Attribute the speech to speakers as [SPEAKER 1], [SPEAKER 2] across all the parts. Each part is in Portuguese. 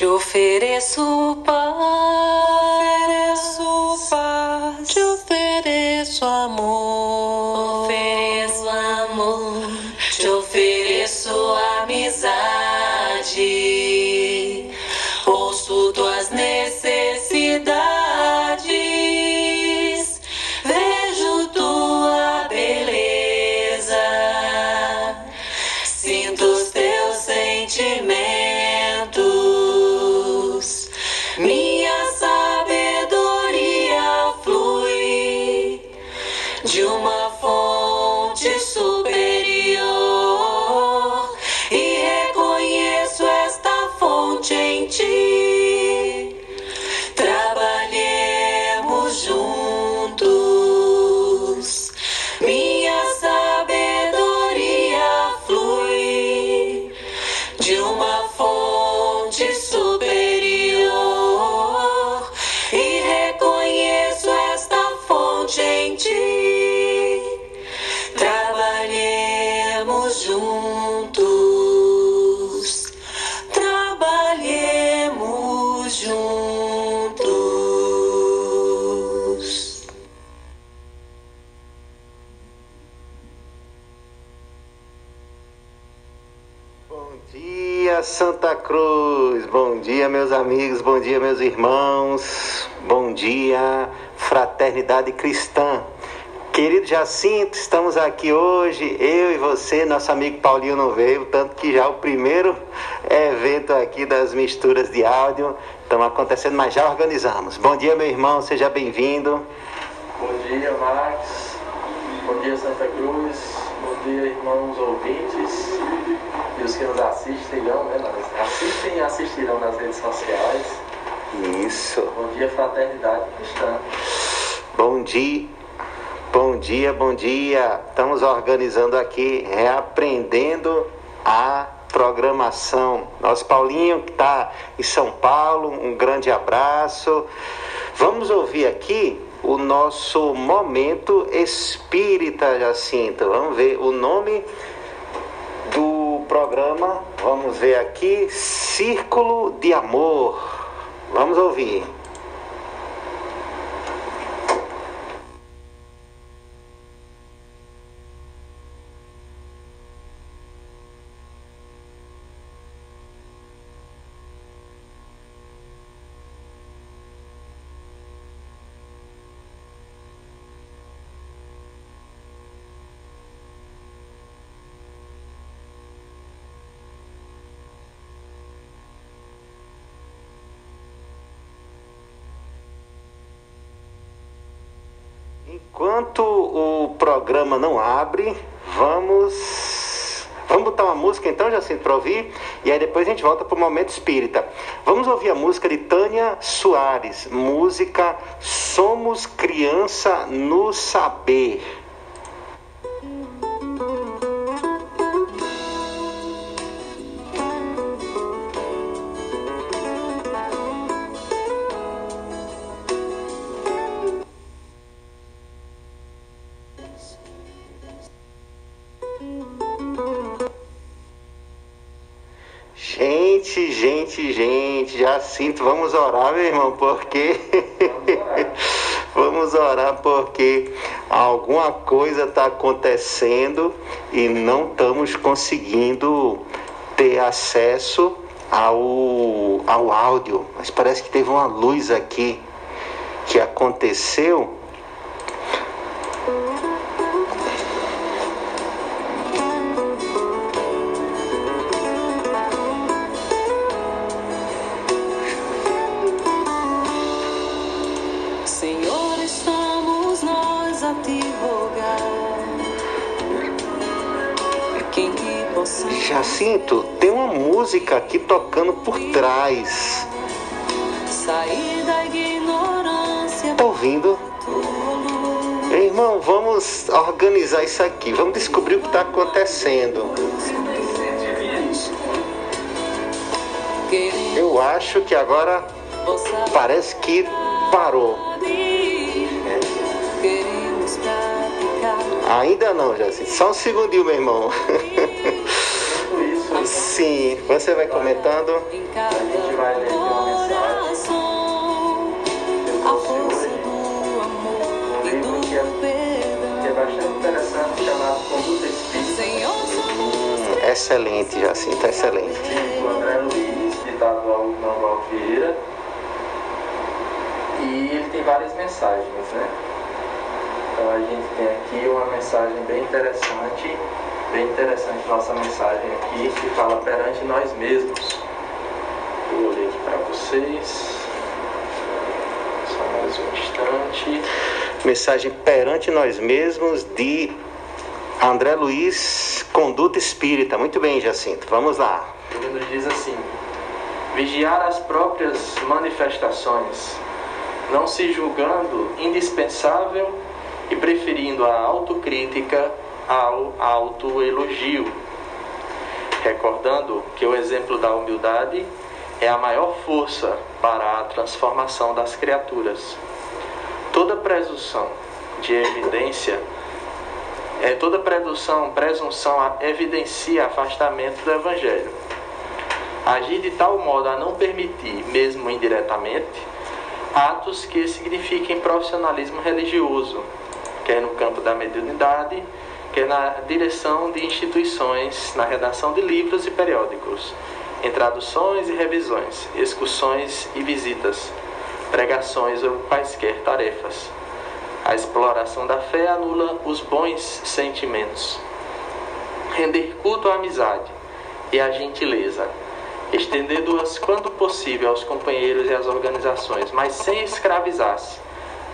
[SPEAKER 1] Te ofereço paz,
[SPEAKER 2] meus amigos. Bom dia, meus irmãos. Bom dia, fraternidade cristã. Querido Jacinto, estamos aqui hoje, eu e você, nosso amigo Paulinho não veio, tanto que já é o primeiro evento aqui das misturas de áudio estão acontecendo, mas já organizamos. Bom dia, meu irmão, seja bem-vindo.
[SPEAKER 3] Bom dia, Max. Bom dia, Santa Cruz. Bom dia, irmãos ouvintes e os que nos assistirão, né? nas- Assistem e assistirão nas redes sociais.
[SPEAKER 2] Isso.
[SPEAKER 3] Bom dia, fraternidade cristã.
[SPEAKER 2] Bom dia, bom dia, bom dia. Estamos organizando aqui, reaprendendo a programação. Nosso Paulinho que está em São Paulo, um grande abraço. Vamos ouvir aqui o nosso momento espírita, Jacinto. Vamos ver o nome programa. Vamos ver aqui, Círculo de Amor. Vamos ouvir. Enquanto o programa não abre, vamos. Vamos botar uma música então, Jacinto, para ouvir? E aí depois a gente volta para o Momento Espírita. Vamos ouvir a música de Tânia Soares, música Somos Criança no Saber. Vamos orar, meu irmão, porque. vamos orar porque alguma coisa está acontecendo e não estamos conseguindo ter acesso ao, ao áudio. Mas parece que teve uma luz aqui que aconteceu. Jacinto, tem uma música aqui tocando por trás.
[SPEAKER 1] sair da ignorância
[SPEAKER 2] Tá ouvindo? irmão, vamos organizar isso aqui. Vamos descobrir o que está acontecendo. Eu acho que agora parece que parou. Ainda não, Jacinto. Só um segundinho, meu irmão. Sim, você vai comentando.
[SPEAKER 1] Em cada coração, a força do amor e do
[SPEAKER 3] que é
[SPEAKER 1] perdão.
[SPEAKER 3] bastante interessante, chamado Conduta Espírita,
[SPEAKER 2] Hum, excelente, Jacinto, excelente.
[SPEAKER 3] do André Luiz, ditado ao Manuel Vieira. E ele tem várias mensagens, né? Então a gente tem aqui uma mensagem bem interessante, bem interessante nossa mensagem aqui, que fala perante nós mesmos. Vou ler aqui para vocês. Só mais um instante.
[SPEAKER 2] Mensagem perante nós mesmos de André Luiz, Conduta Espírita. Muito bem, Jacinto, vamos lá.
[SPEAKER 3] Ele nos diz assim: vigiar as próprias manifestações, não se julgando indispensável e preferindo a autocrítica ao autoelogio, recordando que o exemplo da humildade é a maior força para a transformação das criaturas. Toda presunção de evidência é, toda presunção, presunção evidencia afastamento do Evangelho. Agir de tal modo a não permitir, mesmo indiretamente, atos que signifiquem profissionalismo religioso, quer no campo da mediunidade, quer na direção de instituições, na redação de livros e periódicos, em traduções e revisões, excursões e visitas, pregações ou quaisquer tarefas. A exploração da fé anula os bons sentimentos. Render culto à amizade e à gentileza, estendendo-as quando possível aos companheiros e às organizações, mas sem escravizar-se,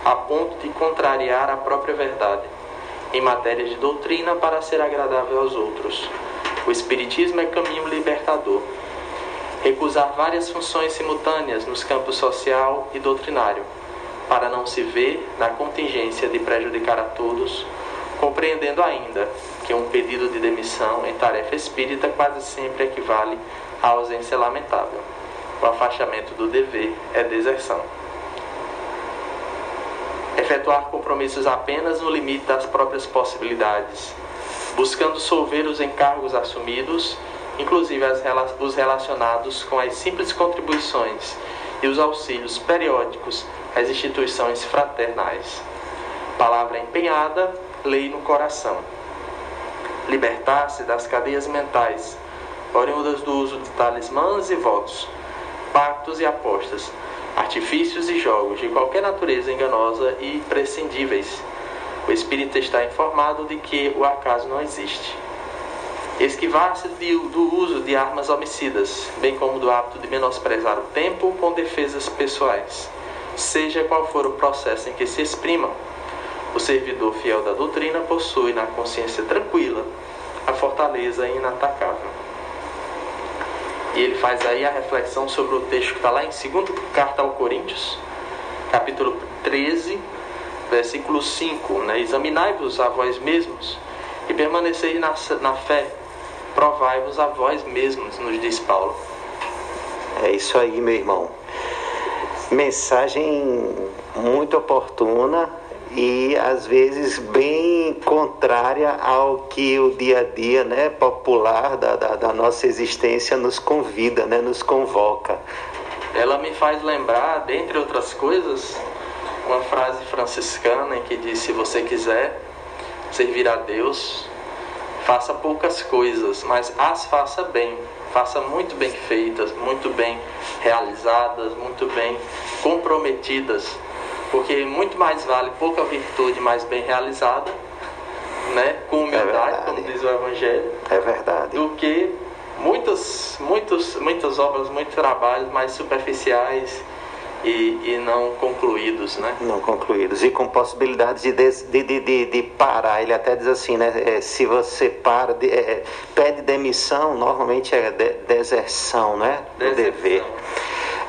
[SPEAKER 3] a ponto de contrariar a própria verdade, em matéria de doutrina para ser agradável aos outros. O Espiritismo é caminho libertador. Recusar várias funções simultâneas nos campos social e doutrinário para não se ver na contingência de prejudicar a todos, compreendendo ainda que um pedido de demissão em tarefa espírita quase sempre equivale à ausência lamentável. O afastamento do dever é deserção. Efetuar compromissos apenas no limite das próprias possibilidades, buscando solver os encargos assumidos, inclusive as os relacionados com as simples contribuições e os auxílios periódicos às instituições fraternais. Palavra empenhada, lei no coração. Libertar-se das cadeias mentais, oriundas do uso de talismãs e votos, pactos e apostas, artifícios e jogos de qualquer natureza enganosa e prescindíveis. O espírito está informado de que o acaso não existe. Esquivar-se do uso de armas homicidas, bem como do hábito de menosprezar o tempo com defesas pessoais, seja qual for o processo em que se exprimam. O servidor fiel da doutrina possui na consciência tranquila a fortaleza inatacável. E ele faz aí a reflexão sobre o texto que está lá em 2 Carta ao Coríntios, capítulo 13, versículo 5. Né? Examinai-vos a vós mesmos e permaneceis na, na fé. Provai-vos a vós mesmos, nos diz Paulo.
[SPEAKER 2] É isso aí, meu irmão. Mensagem muito oportuna e às vezes bem contrária ao que o dia a dia né, popular da, da, da nossa existência nos convida, né, nos convoca.
[SPEAKER 3] Ela me faz lembrar, dentre outras coisas, uma frase franciscana que diz: Se você quiser servir a Deus, faça poucas coisas, mas as faça bem. Faça muito bem feitas, muito bem realizadas, muito bem comprometidas. Porque muito mais vale pouca virtude, mas bem realizada, né? com humildade,
[SPEAKER 2] verdade.
[SPEAKER 3] como diz o Evangelho,
[SPEAKER 2] É verdade.
[SPEAKER 3] do que muitas, muitos, muitas obras, muitos trabalhos mais superficiais e, e não concluídos, né?
[SPEAKER 2] Não concluídos. E com possibilidades de, de, de, de, de parar. Ele até diz assim, né? é, se você para, de- é, é, pede demissão, normalmente é de- deserção, né? Do
[SPEAKER 3] Deserção.
[SPEAKER 2] dever.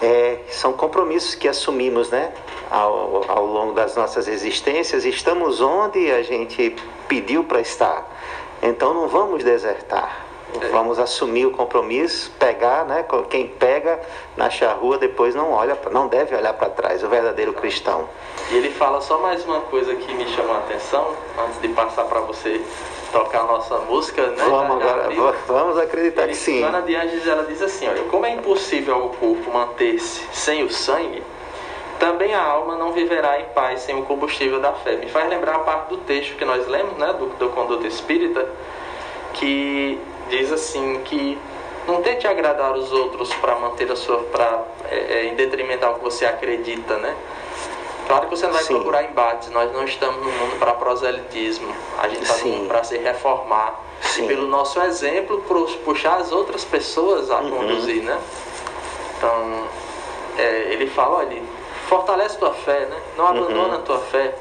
[SPEAKER 2] É, são compromissos que assumimos, né? Ao, ao longo das nossas existências. Estamos onde a gente pediu para estar. Então não vamos desertar. Vamos assumir o compromisso, pegar, né? Quem pega na charrua depois não olha, não deve olhar para trás, o verdadeiro cristão.
[SPEAKER 3] E ele fala só mais uma coisa que me chamou a atenção, antes de passar para você tocar a nossa música, né?
[SPEAKER 2] Vamos, agora, vamos acreditar
[SPEAKER 3] ele,
[SPEAKER 2] que sim.
[SPEAKER 3] Ana de Anjos, ela diz assim, olha, como é impossível ao corpo manter-se sem o sangue, também a alma não viverá em paz sem o combustível da fé. Me faz lembrar a parte do texto que nós lemos, né, do, do Conduto Espírita, que diz assim que não tente agradar os outros para manter a sua para é, é, em detrimento ao que você acredita, né? Claro que você não vai Sim. procurar embates. Nós não estamos no mundo para proselitismo. A gente está no mundo para se reformar. Sim. E pelo nosso exemplo, puxar as outras pessoas a uhum. conduzir, né? Então, é, ele fala, olha, fortalece tua fé, né? Não abandona uhum. a tua fé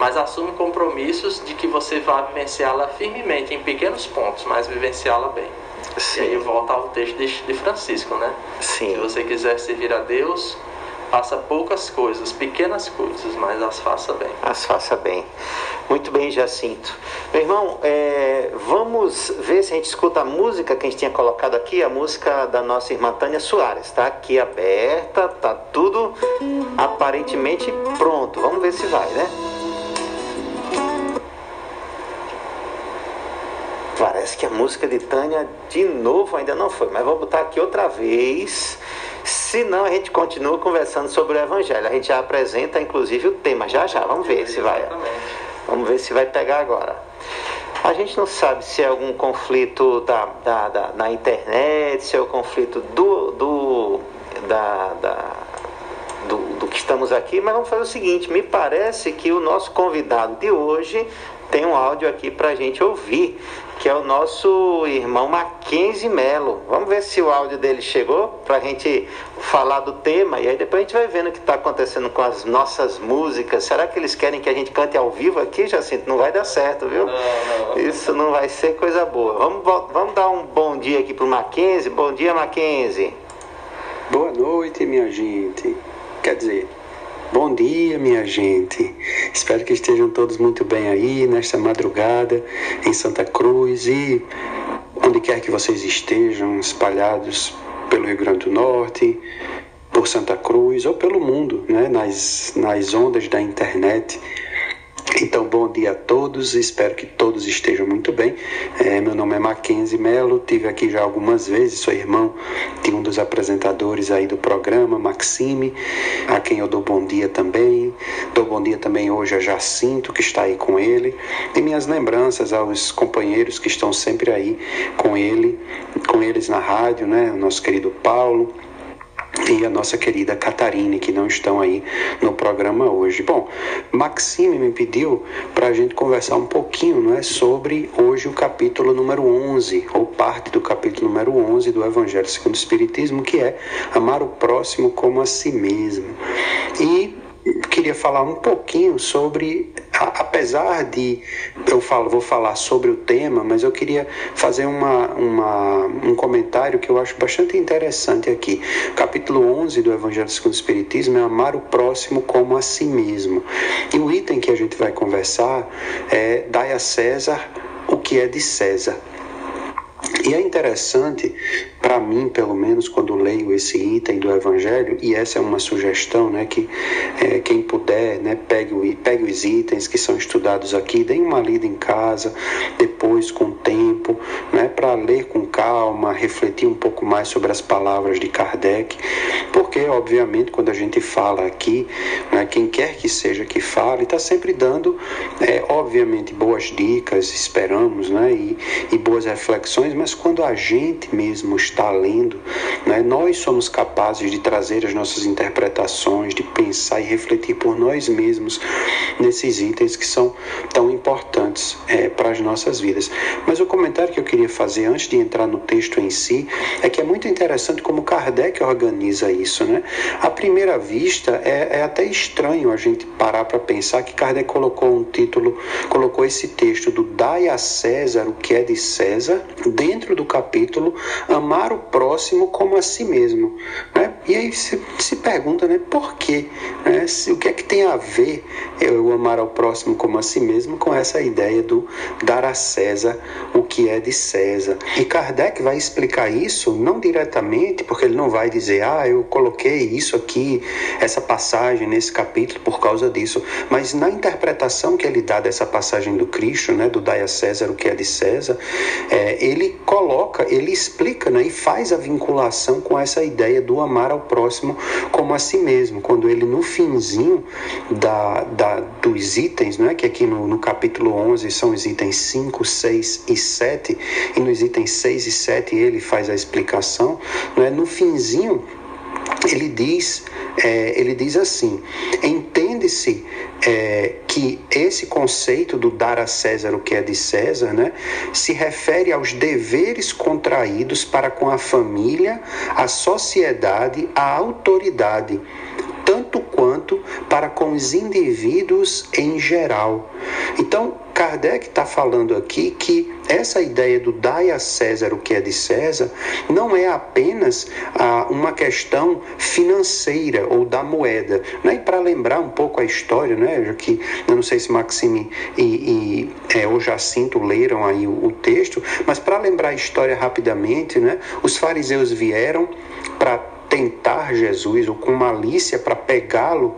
[SPEAKER 3] mas assume compromissos de que você vai vivenciá-la firmemente em pequenos pontos, mas vivenciá-la bem. Sim. E aí volta ao texto de Francisco, né?
[SPEAKER 2] Sim.
[SPEAKER 3] Se você quiser servir a Deus, faça poucas coisas, pequenas coisas, mas as faça bem.
[SPEAKER 2] As faça bem. Muito bem, Jacinto. Meu irmão, é, vamos ver se a gente escuta a música que a gente tinha colocado aqui, a música da nossa irmã Tânia Soares. Está aqui aberta, tá tudo aparentemente pronto. Vamos ver se vai, né? Parece que a música de Tânia de novo ainda não foi, mas vou botar aqui outra vez. Se não, a gente continua conversando sobre o Evangelho. A gente já apresenta, inclusive, o tema já já. Vamos ver se vai. Vamos ver se vai pegar agora. A gente não sabe se é algum conflito da, da, da na internet, se é o conflito do, do, da, da do, do, que estamos aqui, mas vamos fazer o seguinte: me parece que o nosso convidado de hoje tem um áudio aqui para a gente ouvir que é o nosso irmão Mackenzie Melo. Vamos ver se o áudio dele chegou para a gente falar do tema e aí depois a gente vai vendo o que está acontecendo com as nossas músicas. Será que eles querem que a gente cante ao vivo aqui, Jacinto? Não vai dar certo, viu?
[SPEAKER 3] Não, não,
[SPEAKER 2] não. Isso não vai ser coisa boa. Vamos, vamos dar um bom dia aqui para o Mackenzie. Bom dia, Mackenzie.
[SPEAKER 4] Boa noite, minha gente. Quer dizer, Bom dia, minha gente. Espero que estejam todos muito bem aí nesta madrugada em Santa Cruz e onde quer que vocês estejam, espalhados pelo Rio Grande do Norte, por Santa Cruz ou pelo mundo, né, nas, nas ondas da internet. Então, bom dia a todos, espero que todos estejam muito bem. É, meu nome é Mackenzie Melo, tive aqui já algumas vezes, sou irmão de um dos apresentadores aí do programa, Maxime, a quem eu dou bom dia também. Dou bom dia também hoje a Jacinto, que está aí com ele. E minhas lembranças aos companheiros que estão sempre aí com ele, com eles na rádio, né? O nosso querido Paulo, e a nossa querida Catarine, que não estão aí no programa hoje. Bom, Maxime me pediu para a gente conversar um pouquinho não é, sobre hoje o capítulo número 11, ou parte do capítulo número 11 do Evangelho segundo o Espiritismo, que é amar o próximo como a si mesmo. E queria falar um pouquinho sobre, apesar de eu falo, vou falar sobre o tema, mas eu queria fazer uma, uma, um comentário que eu acho bastante interessante aqui. capítulo 11 do Evangelho segundo o Espiritismo é amar o próximo como a si mesmo. E o item que a gente vai conversar é dai a César o que é de César. E é interessante, para mim, pelo menos, quando leio esse item do Evangelho, e essa é uma sugestão, né, que é, quem puder, né, pegue, pegue os itens que são estudados aqui, dê uma lida em casa, depois com tempo, né, para ler com calma, refletir um pouco mais sobre as palavras de Kardec, porque, obviamente, quando a gente fala aqui, né, quem quer que seja que fale, está sempre dando, é, obviamente, boas dicas, esperamos, né, e, e boas reflexões mas quando a gente mesmo está lendo, né, nós somos capazes de trazer as nossas interpretações, de pensar e refletir por nós mesmos nesses itens que são tão importantes é, para as nossas vidas. Mas o comentário que eu queria fazer antes de entrar no texto em si é que é muito interessante como Kardec organiza isso. Né? À primeira vista, é, é até estranho a gente parar para pensar que Kardec colocou um título, colocou esse texto do Dai a César o que é de César dentro do capítulo Amar o próximo como a si mesmo. Né? E aí se, se pergunta, né, por quê? Né? Se, o que é que tem a ver eu amar ao próximo como a si mesmo com essa ideia do dar a César o que é de César? E Kardec vai explicar isso não diretamente, porque ele não vai dizer, ah, eu coloquei isso aqui, essa passagem nesse capítulo por causa disso, mas na interpretação que ele dá dessa passagem do Cristo, né, do dai a César o que é de César, é, ele coloca, ele explica né, e faz a vinculação com essa ideia do amar ao próximo como a si mesmo, quando ele no finzinho da, da, dos itens, né, que aqui no, no capítulo 11 são os itens 5, 6 e 7, e nos itens 6 e 7 ele faz a explicação, né, no finzinho ele diz, é, ele diz assim: entende-se é, que esse conceito do dar a César o que é de César, né, se refere aos deveres contraídos para com a família, a sociedade, a autoridade, tanto quanto para com os indivíduos em geral. Então, Kardec está falando aqui que essa ideia do dai a César o que é de César não é apenas ah, uma questão financeira ou da moeda. Né? E para lembrar um pouco a história, né? Que eu não sei se Maxime e, e é, ou Jacinto leram aí o, o texto, mas para lembrar a história rapidamente, né? os fariseus vieram para tentar Jesus ou com malícia para pegá-lo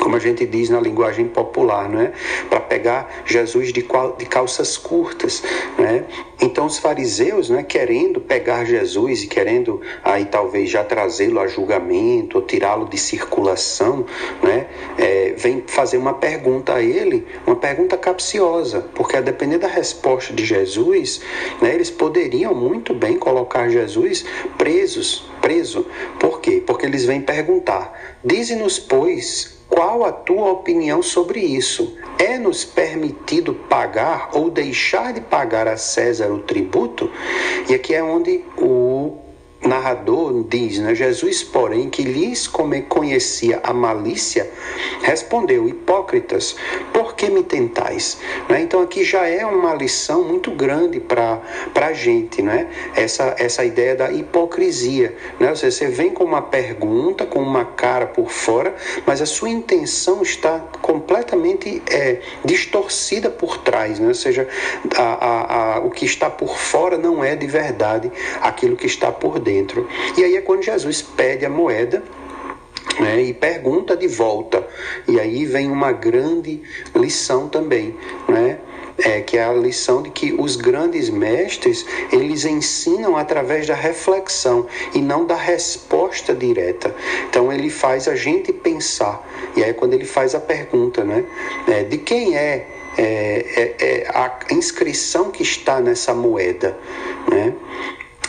[SPEAKER 4] como a gente diz na linguagem popular, não é? Para pegar Jesus de, de calças curtas, né? Então os fariseus, né, querendo pegar Jesus e querendo aí talvez já trazê-lo a julgamento ou tirá-lo de circulação, né, é, vem fazer uma pergunta a ele, uma pergunta capciosa, porque a depender da resposta de Jesus, né, eles poderiam muito bem colocar Jesus presos, preso. Por quê? Porque eles vêm perguntar: dize-nos pois qual a tua opinião sobre isso? É-nos permitido pagar ou deixar de pagar a César o tributo? E aqui é onde o narrador diz, né? Jesus, porém, que lhes conhecia a malícia, respondeu: Hipócritas, por que me tentais? Né? Então, aqui já é uma lição muito grande para a gente, né? essa, essa ideia da hipocrisia. Né? Ou seja, você vem com uma pergunta, com uma cara por fora, mas a sua intenção está completamente é, distorcida por trás. Né? Ou seja, a, a, a, o que está por fora não é de verdade aquilo que está por dentro dentro. E aí é quando Jesus pede a moeda né, e pergunta de volta. E aí vem uma grande lição também, né? É, que é a lição de que os grandes mestres eles ensinam através da reflexão e não da resposta direta. Então ele faz a gente pensar e aí é quando ele faz a pergunta, né? É, de quem é, é, é, é a inscrição que está nessa moeda, né?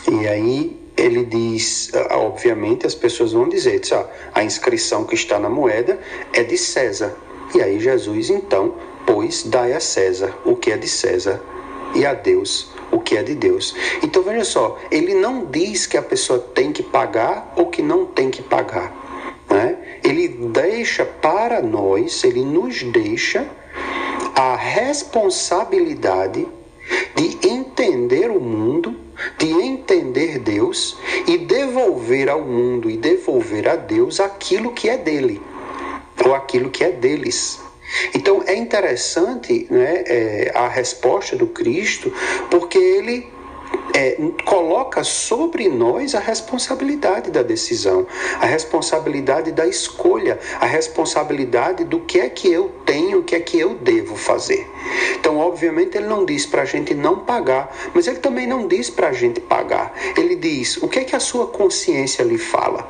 [SPEAKER 4] E aí ele diz, ah, obviamente, as pessoas vão dizer, diz, ah, a inscrição que está na moeda é de César. E aí Jesus, então, pois, dai a César o que é de César e a Deus o que é de Deus. Então veja só, ele não diz que a pessoa tem que pagar ou que não tem que pagar. Né? Ele deixa para nós, ele nos deixa a responsabilidade de entender o mundo de entender Deus e devolver ao mundo e devolver a Deus aquilo que é dele, ou aquilo que é deles. Então é interessante né, é, a resposta do Cristo, porque ele é, coloca sobre nós a responsabilidade da decisão, a responsabilidade da escolha, a responsabilidade do que é que eu tenho, o que é que eu devo fazer. Então, obviamente, ele não diz para a gente não pagar, mas ele também não diz para a gente pagar. Ele diz o que é que a sua consciência lhe fala.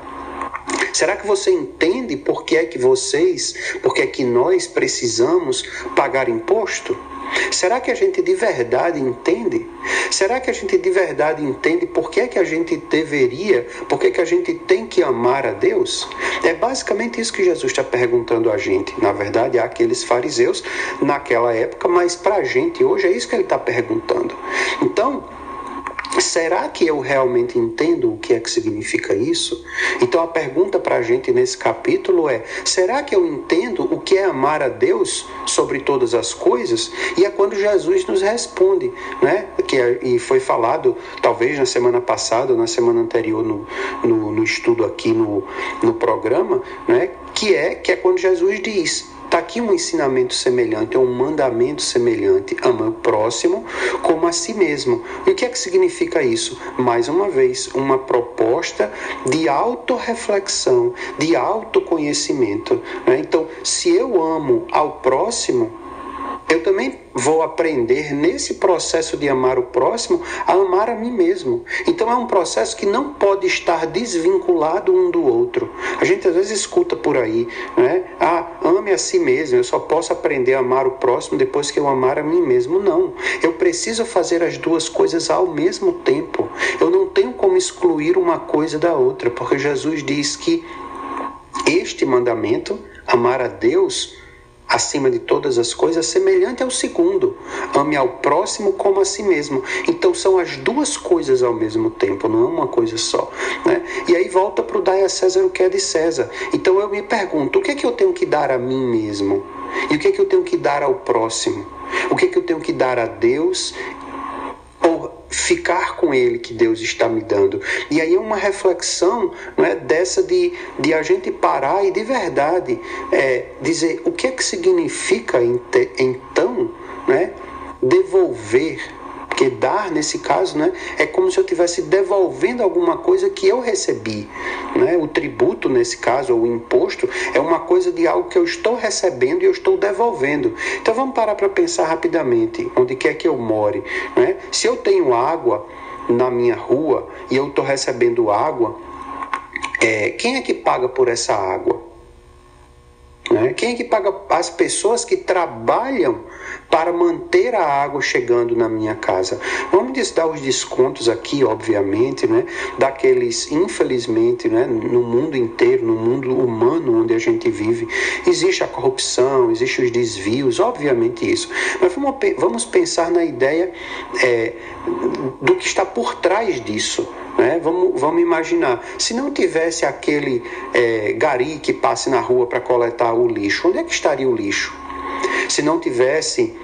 [SPEAKER 4] Será que você entende por que é que vocês, por que é que nós precisamos pagar imposto? Será que a gente de verdade entende? Será que a gente de verdade entende por que é que a gente deveria, por que, é que a gente tem que amar a Deus? É basicamente isso que Jesus está perguntando a gente. Na verdade, há aqueles fariseus naquela época, mas para a gente hoje é isso que ele está perguntando. Então, Será que eu realmente entendo o que é que significa isso? Então a pergunta para a gente nesse capítulo é: será que eu entendo o que é amar a Deus sobre todas as coisas? E é quando Jesus nos responde, né? Que é, e foi falado talvez na semana passada ou na semana anterior no, no, no estudo aqui no, no programa, né? Que é que é quando Jesus diz Está aqui um ensinamento semelhante, é um mandamento semelhante. Ama o próximo como a si mesmo. E o que é que significa isso? Mais uma vez, uma proposta de autorreflexão, de autoconhecimento. Né? Então, se eu amo ao próximo, eu também vou aprender nesse processo de amar o próximo a amar a mim mesmo. Então é um processo que não pode estar desvinculado um do outro. A gente às vezes escuta por aí, né? Ah, ame a si mesmo. Eu só posso aprender a amar o próximo depois que eu amar a mim mesmo. Não. Eu preciso fazer as duas coisas ao mesmo tempo. Eu não tenho como excluir uma coisa da outra, porque Jesus diz que este mandamento, amar a Deus, acima de todas as coisas, semelhante ao segundo. Ame ao próximo como a si mesmo. Então são as duas coisas ao mesmo tempo, não é uma coisa só. Né? E aí volta para o dar a César o que é de César. Então eu me pergunto, o que é que eu tenho que dar a mim mesmo? E o que é que eu tenho que dar ao próximo? O que é que eu tenho que dar a Deus ficar com ele que Deus está me dando. E aí é uma reflexão não é, dessa de, de a gente parar e de verdade é, dizer o que é que significa então né, devolver porque dar, nesse caso, né, é como se eu estivesse devolvendo alguma coisa que eu recebi. Né? O tributo, nesse caso, ou o imposto, é uma coisa de algo que eu estou recebendo e eu estou devolvendo. Então vamos parar para pensar rapidamente, onde quer que eu more. Né? Se eu tenho água na minha rua e eu estou recebendo água, é, quem é que paga por essa água? Né? Quem é que paga as pessoas que trabalham para manter a água chegando na minha casa? Vamos dar os descontos aqui, obviamente, né? daqueles, infelizmente, né? no mundo inteiro, no mundo humano onde a gente vive, existe a corrupção, existem os desvios, obviamente isso. Mas vamos, vamos pensar na ideia é, do que está por trás disso. Né? Vamos, vamos imaginar, se não tivesse aquele é, gari que passe na rua para coletar o lixo, onde é que estaria o lixo? Se não tivesse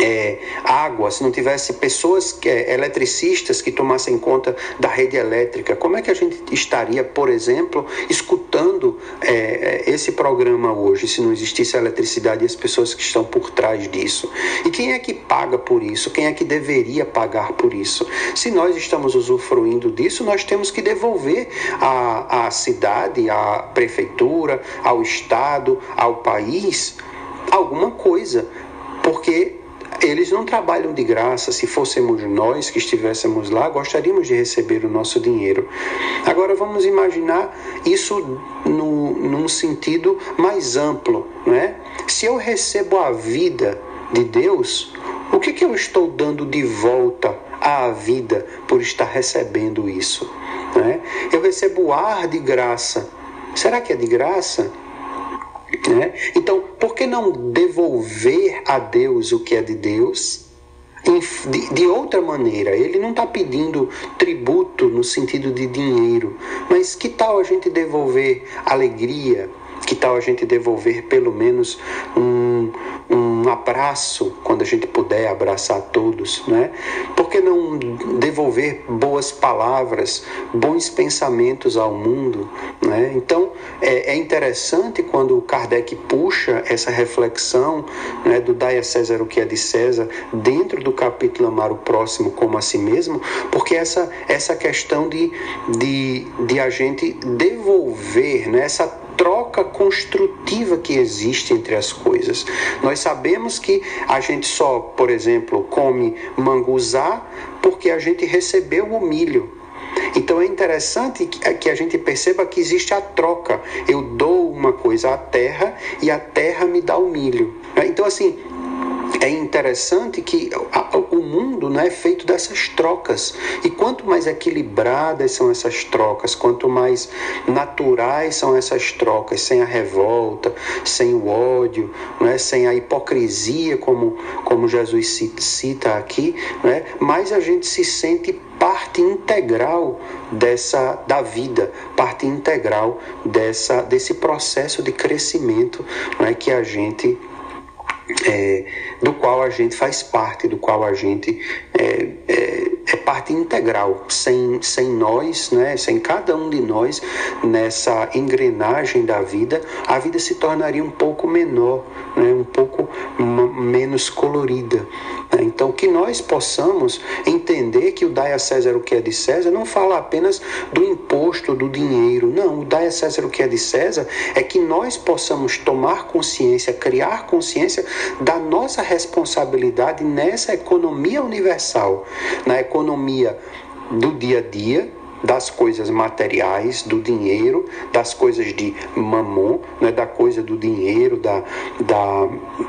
[SPEAKER 4] é, água, se não tivesse pessoas é, eletricistas que tomassem conta da rede elétrica, como é que a gente estaria, por exemplo, escutando é, é, esse programa hoje, se não existisse a eletricidade e as pessoas que estão por trás disso? E quem é que paga por isso? Quem é que deveria pagar por isso? Se nós estamos usufruindo disso, nós temos que devolver à, à cidade, à prefeitura, ao Estado, ao país alguma coisa, porque eles não trabalham de graça. Se fôssemos nós que estivéssemos lá, gostaríamos de receber o nosso dinheiro. Agora vamos imaginar isso no, num sentido mais amplo, né? Se eu recebo a vida de Deus, o que, que eu estou dando de volta à vida por estar recebendo isso? Né? Eu recebo ar de graça. Será que é de graça? Né? Então, por que não devolver a Deus o que é de Deus? De, de outra maneira, ele não está pedindo tributo no sentido de dinheiro, mas que tal a gente devolver alegria, que tal a gente devolver pelo menos um, um abraço quando a gente puder abraçar todos, né? Por que não devolver boas palavras, bons pensamentos ao mundo, né? Então é, é interessante quando o Kardec puxa essa reflexão né, do Dai a César o que é de César dentro do capítulo Amar o Próximo como a si mesmo, porque essa, essa questão de, de, de a gente devolver, né, essa troca construtiva que existe entre as coisas. Nós sabemos que a gente só, por exemplo, come manguzá porque a gente recebeu o milho. Então é interessante que a gente perceba que existe a troca. Eu dou uma coisa à terra e a terra me dá o milho. Então, assim, é interessante que o mundo né, é feito dessas trocas. E quanto mais equilibradas são essas trocas, quanto mais naturais são essas trocas, sem a revolta, sem o ódio, né, sem a hipocrisia, como, como Jesus cita aqui, né, mais a gente se sente parte integral dessa da vida, parte integral dessa desse processo de crescimento, não é que a gente é, do qual a gente faz parte, do qual a gente é, é, é, parte integral. Sem, sem nós, né, sem cada um de nós nessa engrenagem da vida, a vida se tornaria um pouco menor, né, um pouco menos colorida. Né? Então, que nós possamos entender que o dai a César o que é de César não fala apenas do imposto, do dinheiro. Não, o dai a César o que é de César é que nós possamos tomar consciência, criar consciência da nossa responsabilidade nessa economia universal, na economia do dia a dia, das coisas materiais, do dinheiro, das coisas de mamon, né, da coisa do dinheiro, da, da,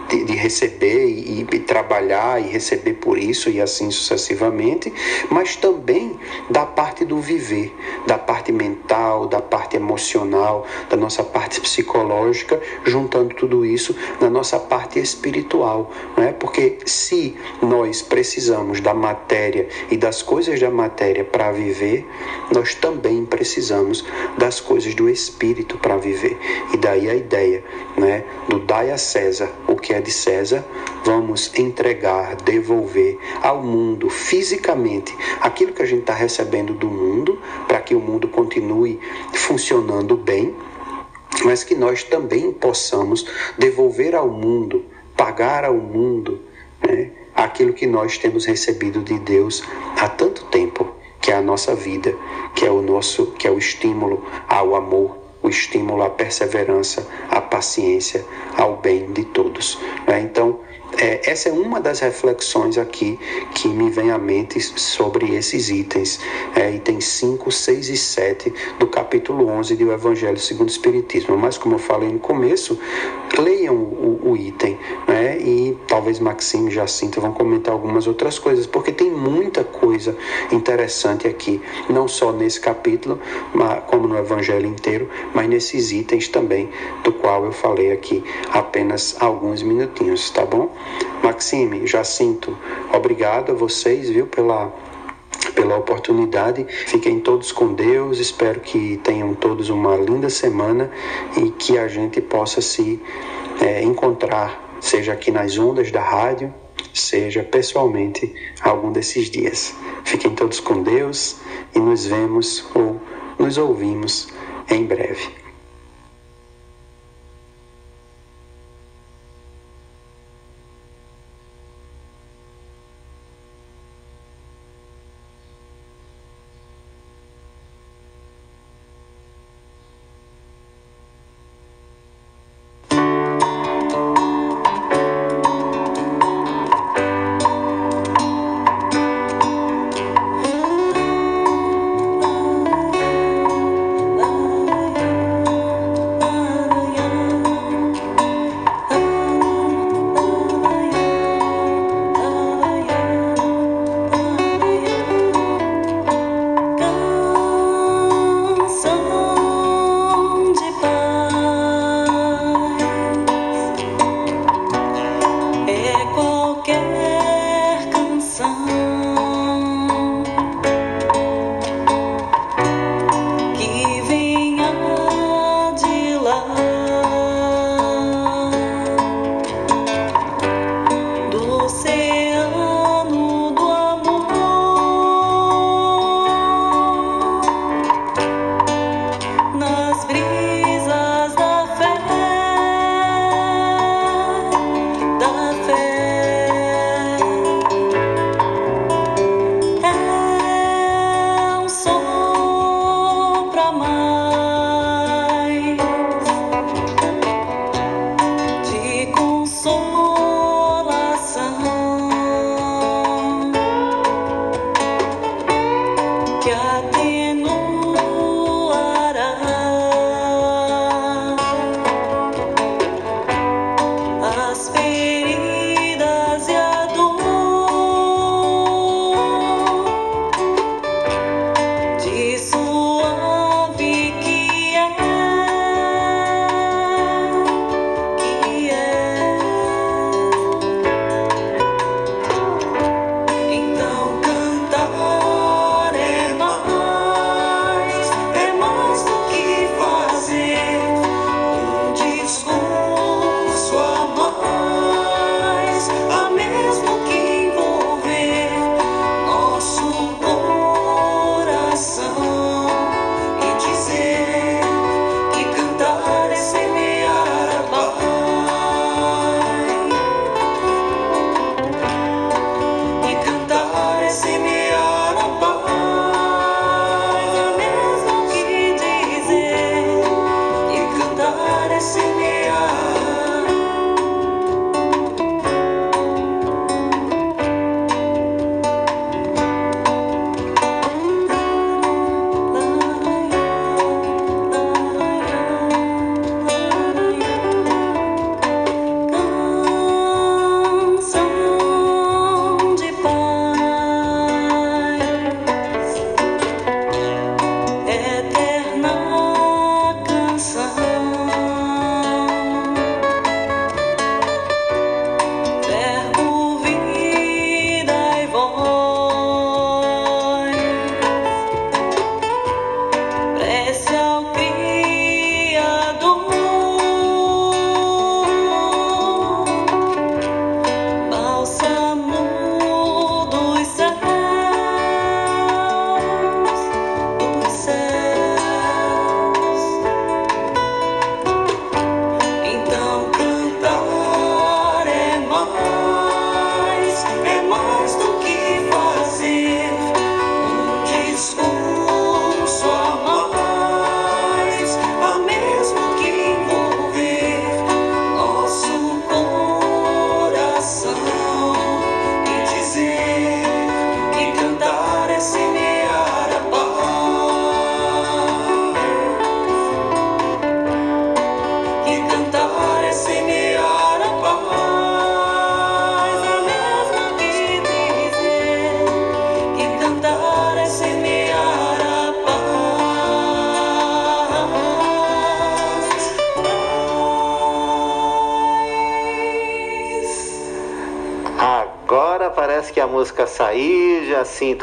[SPEAKER 4] de, de receber e, e, trabalhar e receber por isso e assim sucessivamente, mas também da parte do viver, da parte mental, da parte emocional, da nossa parte psicológica, juntando tudo isso na nossa parte espiritual, né? porque se nós precisamos da matéria e das coisas da matéria para viver, nós também precisamos das coisas do Espírito para viver. E daí a ideia né, do dai a César o que é de César, vamos entregar, devolver ao mundo fisicamente aquilo que a gente está recebendo do mundo, para que o mundo continue funcionando bem, mas que nós também possamos devolver ao mundo, pagar ao mundo. Né, aquilo que nós temos recebido de Deus há tanto tempo que é a nossa vida, que é o nosso, que é o estímulo ao amor, o estímulo à perseverança, à paciência, ao bem de todos. Né? Então, é, essa é uma das reflexões aqui que me vem à mente sobre esses itens, é, itens 5, 6 e 7 do capítulo 11 do Evangelho segundo o Espiritismo. Mas, como eu falei no começo, leiam o, o item né, e talvez Maxime e Jacinto vão comentar algumas outras coisas, porque tem muita coisa interessante aqui, não só nesse capítulo, como no Evangelho inteiro, mas nesses itens também, do qual eu falei aqui apenas alguns minutinhos, tá bom? Maxime, Jacinto, obrigado a vocês, viu, pela pela oportunidade. Fiquem todos com Deus. Espero que tenham todos uma linda semana e que a gente possa se é, encontrar, seja aqui nas ondas da rádio, seja pessoalmente algum desses dias. Fiquem todos com Deus e nos vemos ou nos ouvimos em breve.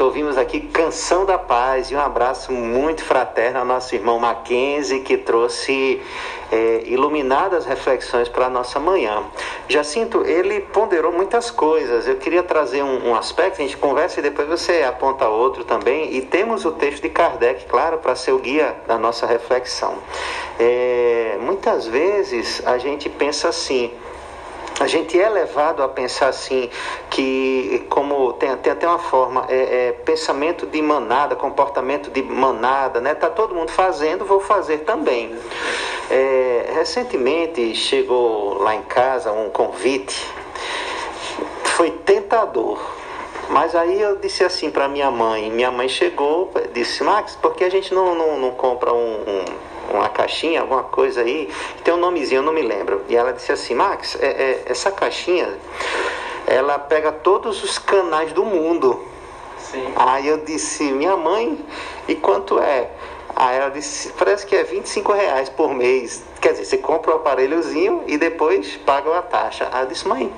[SPEAKER 2] Ouvimos aqui Canção da Paz e um abraço muito fraterno ao nosso irmão Mackenzie que trouxe é, iluminadas reflexões para a nossa manhã. Jacinto, ele ponderou muitas coisas. Eu queria trazer um, um, aspecto, a gente conversa e depois você aponta outro também. E temos o texto de Kardec, claro, para ser o guia da nossa reflexão. É, muitas vezes a gente pensa assim. A gente é levado a pensar assim, que como tem, tem até uma forma, é, é, pensamento de manada, comportamento de manada, né? Tá todo mundo fazendo, vou fazer também. É, recentemente chegou lá em casa um convite, foi tentador. Mas aí eu disse assim para minha mãe, minha mãe chegou, disse, Max, por que a gente não, não, não compra um, um uma caixinha, alguma coisa aí, tem um nomezinho, eu não me lembro. E ela disse assim, Max, é, é, essa caixinha, ela pega todos os canais do mundo.
[SPEAKER 3] Sim.
[SPEAKER 2] Aí eu disse, minha mãe, e quanto é? Aí ela disse, parece que é 25 reais por mês. Quer dizer, você compra o aparelhozinho e depois paga a taxa. Aí eu disse, mãe,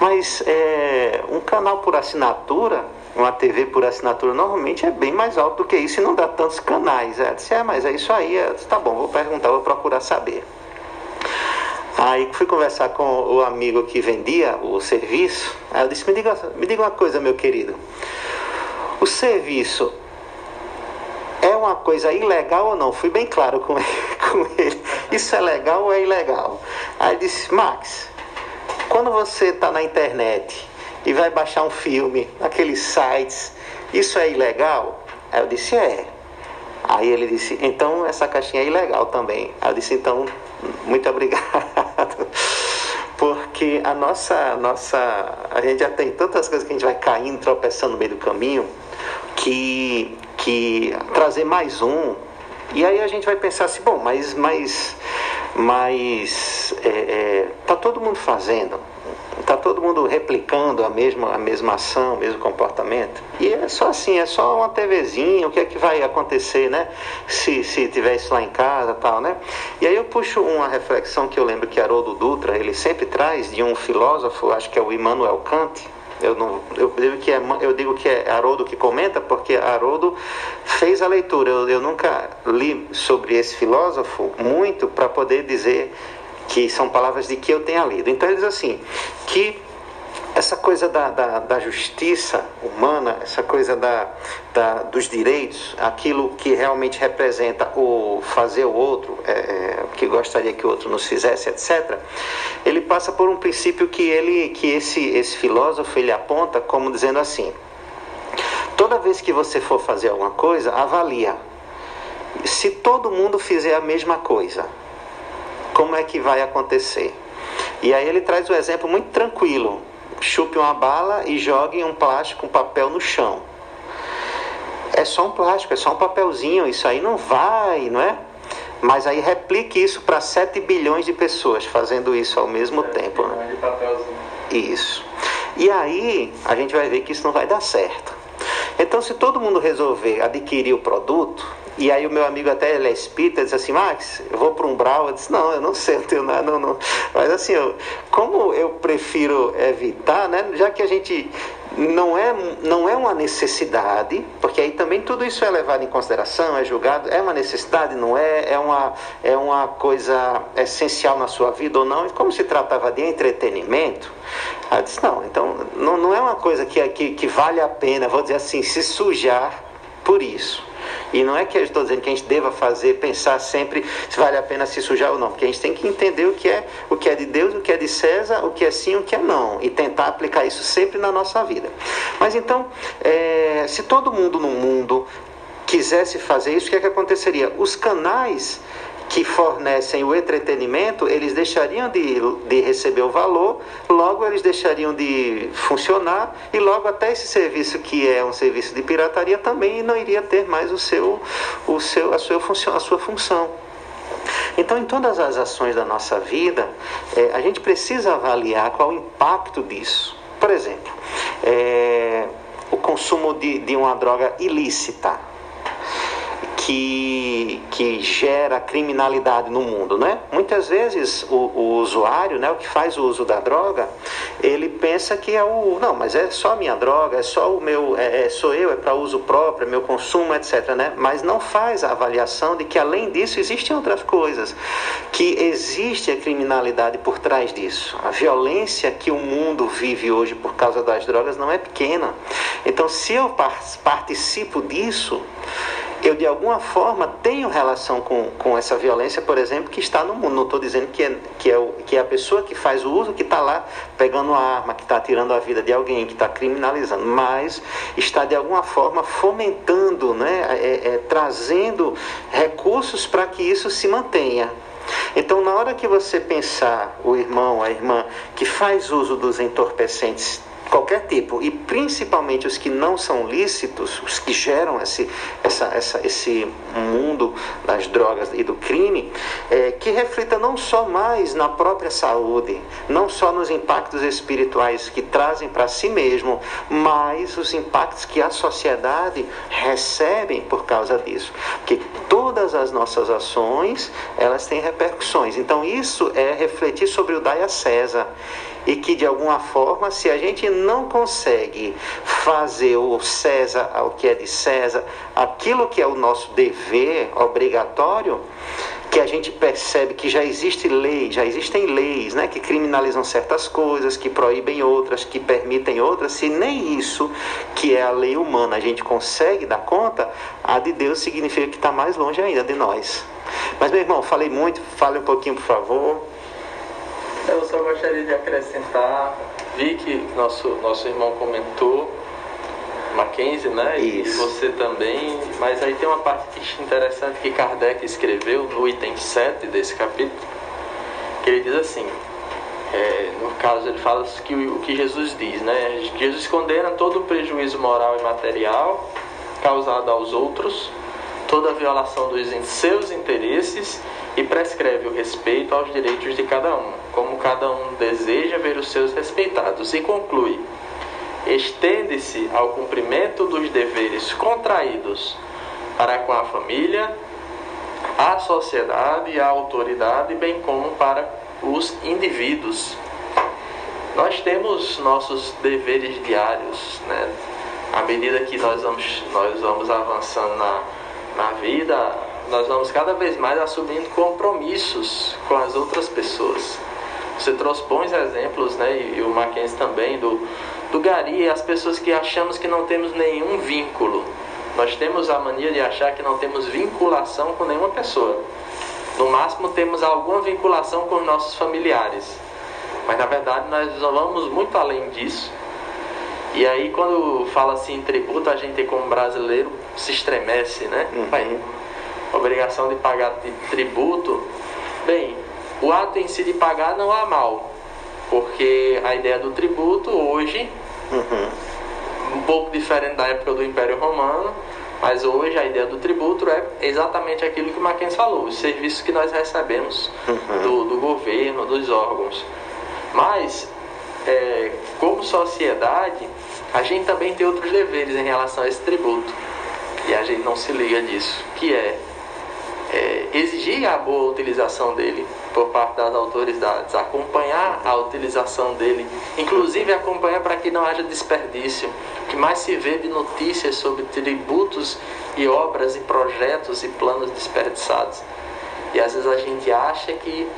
[SPEAKER 2] mas é, um canal por assinatura, uma TV por assinatura, normalmente é bem mais alto do que isso e não dá tantos canais. Ela disse, é, mas é isso aí. Eu disse, tá bom, vou perguntar, vou procurar saber. Aí fui conversar com o amigo que vendia o serviço. Aí eu disse, me diga, me diga uma coisa, meu querido. O serviço é uma coisa ilegal ou não? Fui bem claro com ele. Isso é legal ou é ilegal? Aí ele disse, Max, quando você está na internet e vai baixar um filme naqueles sites, isso é ilegal? Aí eu disse, é. Aí ele disse, então essa caixinha é ilegal também. Aí eu disse, então, muito obrigado. Porque a nossa, nossa. A gente já tem tantas coisas que a gente vai caindo, tropeçando no meio do caminho, que que trazer mais um. E aí a gente vai pensar assim, bom, mas, mas, mas é, é, tá todo mundo fazendo, tá todo mundo replicando a mesma, a mesma ação, o mesmo comportamento. E é só assim, é só uma TVzinha, o que é que vai acontecer, né? Se, se tiver isso lá em casa tal, né? E aí eu puxo uma reflexão que eu lembro que Haroldo Dutra, ele sempre traz de um filósofo, acho que é o Immanuel Kant, eu, não, eu, digo que é, eu digo que é Haroldo que comenta, porque Haroldo fez a leitura. Eu, eu nunca li sobre esse filósofo muito para poder dizer que são palavras de que eu tenha lido. Então ele diz assim, que essa coisa da, da, da, justiça humana, essa coisa da, da, dos direitos, aquilo que realmente representa o fazer o outro, é, é, que gostaria que o outro nos fizesse, etc., ele passa por um princípio que, ele, que esse, esse filósofo ele aponta como dizendo assim: toda vez que você for fazer alguma coisa, avalia. Se todo mundo fizer a mesma coisa, como é que vai acontecer? E aí ele traz um exemplo muito tranquilo chupe uma bala e jogue um plástico, um papel no chão. É só um plástico, é só um papelzinho, isso aí não vai, não é? Mas aí replique isso para 7 bilhões de pessoas fazendo isso ao mesmo tempo. Né? Isso. E aí a gente vai ver que isso não vai dar certo. Então, se todo mundo resolver adquirir o produto, e aí o meu amigo até ele é espírita, disse assim, Max, eu vou para um brau. Eu disse, não, eu não sei, eu tenho nada, não, não. Mas assim, eu, como eu prefiro evitar, né? Já que a gente não é, não é uma necessidade, porque aí também tudo isso é levado em consideração, é julgado, é uma necessidade, não é, é uma, é uma coisa essencial na sua vida ou não, e como se tratava de entretenimento, ela disse, não, então não, não é uma coisa que, que, que vale a pena, vou dizer assim, se sujar por isso. E não é que eu estou dizendo que a gente deva fazer, pensar sempre se vale a pena se sujar ou não, porque a gente tem que entender o que é, o que é de Deus, o que é de César, o que é sim, o que é não, e tentar aplicar isso sempre na nossa vida. Mas então, é, se todo mundo no mundo quisesse fazer isso, o que, é que aconteceria? Os canais que fornecem o entretenimento, eles deixariam de, de receber o valor, logo eles deixariam de funcionar e logo até esse serviço que é um serviço de pirataria também não iria ter mais o seu, o seu, a, sua função, a sua função. Então, em todas as ações da nossa vida, é, a gente precisa avaliar qual o impacto disso. Por exemplo, é, o consumo de, de uma droga ilícita que, que gera criminalidade no mundo, né? Muitas vezes o, o, usuário, né, o que faz o uso da droga, ele pensa que é o não, mas é só minha droga, é só o meu, é, é sou eu, é para uso próprio, é meu consumo, etc, né? Mas não faz a avaliação de que além disso existem outras coisas, que existe a criminalidade por trás disso. A violência que o mundo vive hoje por causa das drogas não é pequena. Então, se eu participo disso, eu de alguma forma tenho relação com, com essa violência, por exemplo, que está no mundo. Não estou dizendo que é, que, é o, que é a pessoa que faz o uso que está lá pegando a arma, que está tirando a vida de alguém, que está criminalizando, mas está de alguma forma fomentando, né, é, é, trazendo recursos para que isso se mantenha. Então, na hora que você pensar o irmão, a irmã que faz uso dos entorpecentes qualquer tipo, e principalmente os que não são lícitos, os que geram esse, essa, essa, esse mundo das drogas e do crime, é, que reflita não só mais na própria saúde, não só nos impactos espirituais que trazem para si mesmo, mas os impactos que a sociedade recebe por causa disso. Porque todas as nossas ações, elas têm repercussões. Então isso é refletir sobre o Dai a César e que de alguma forma, se a gente não consegue fazer o César ao que é de César, aquilo que é o nosso dever obrigatório, que a gente percebe que já existe lei, já existem leis, né, que criminalizam certas coisas, que proíbem outras, que permitem outras, se nem isso, que é a lei humana, a gente consegue dar conta, a de Deus significa que está mais longe ainda de nós. Mas meu irmão, falei muito, fale um pouquinho, por favor.
[SPEAKER 3] Eu só gostaria de acrescentar, vi que nosso, nosso irmão comentou, Mackenzie, né?
[SPEAKER 2] Isso.
[SPEAKER 3] E você também, mas aí tem uma parte interessante que Kardec escreveu no item 7 desse capítulo, que ele diz assim, é, no caso ele fala que o que Jesus diz, né? Jesus condena todo o prejuízo moral e material causado aos outros, toda violação dos seus interesses e prescreve o respeito aos direitos de cada um, como cada um deseja ver os seus respeitados, e conclui: estende-se ao cumprimento dos deveres contraídos para com a família, a sociedade a autoridade, bem como para os indivíduos. Nós temos nossos deveres diários, né? À medida que nós vamos, nós vamos avançando na, na vida, nós vamos cada vez mais assumindo compromissos com as outras pessoas. Você trouxe bons exemplos, né? E o Mackenzie também, do, do Gari as pessoas que achamos que não temos nenhum vínculo. Nós temos a mania de achar que não temos vinculação com nenhuma pessoa. No máximo temos alguma vinculação com os nossos familiares. Mas na verdade nós vamos muito além disso. E aí quando fala assim em tributo, a gente como brasileiro se estremece, né?
[SPEAKER 2] Uhum
[SPEAKER 3] obrigação de pagar tributo, bem, o ato em si de pagar não há mal, porque a ideia do tributo hoje,
[SPEAKER 2] uhum.
[SPEAKER 3] um pouco diferente da época do Império Romano, mas hoje a ideia do tributo é exatamente aquilo que o Mackenzie falou, os serviços que nós recebemos
[SPEAKER 2] uhum.
[SPEAKER 3] do, do governo, dos órgãos. Mas, é, como sociedade, a gente também tem outros deveres em relação a esse tributo. E a gente não se liga disso, que é é, exigir a boa utilização dele por parte das autoridades, acompanhar a utilização dele, inclusive acompanhar para que não haja desperdício. O que mais se vê de notícias sobre tributos e obras e projetos e planos desperdiçados. E às vezes a gente acha que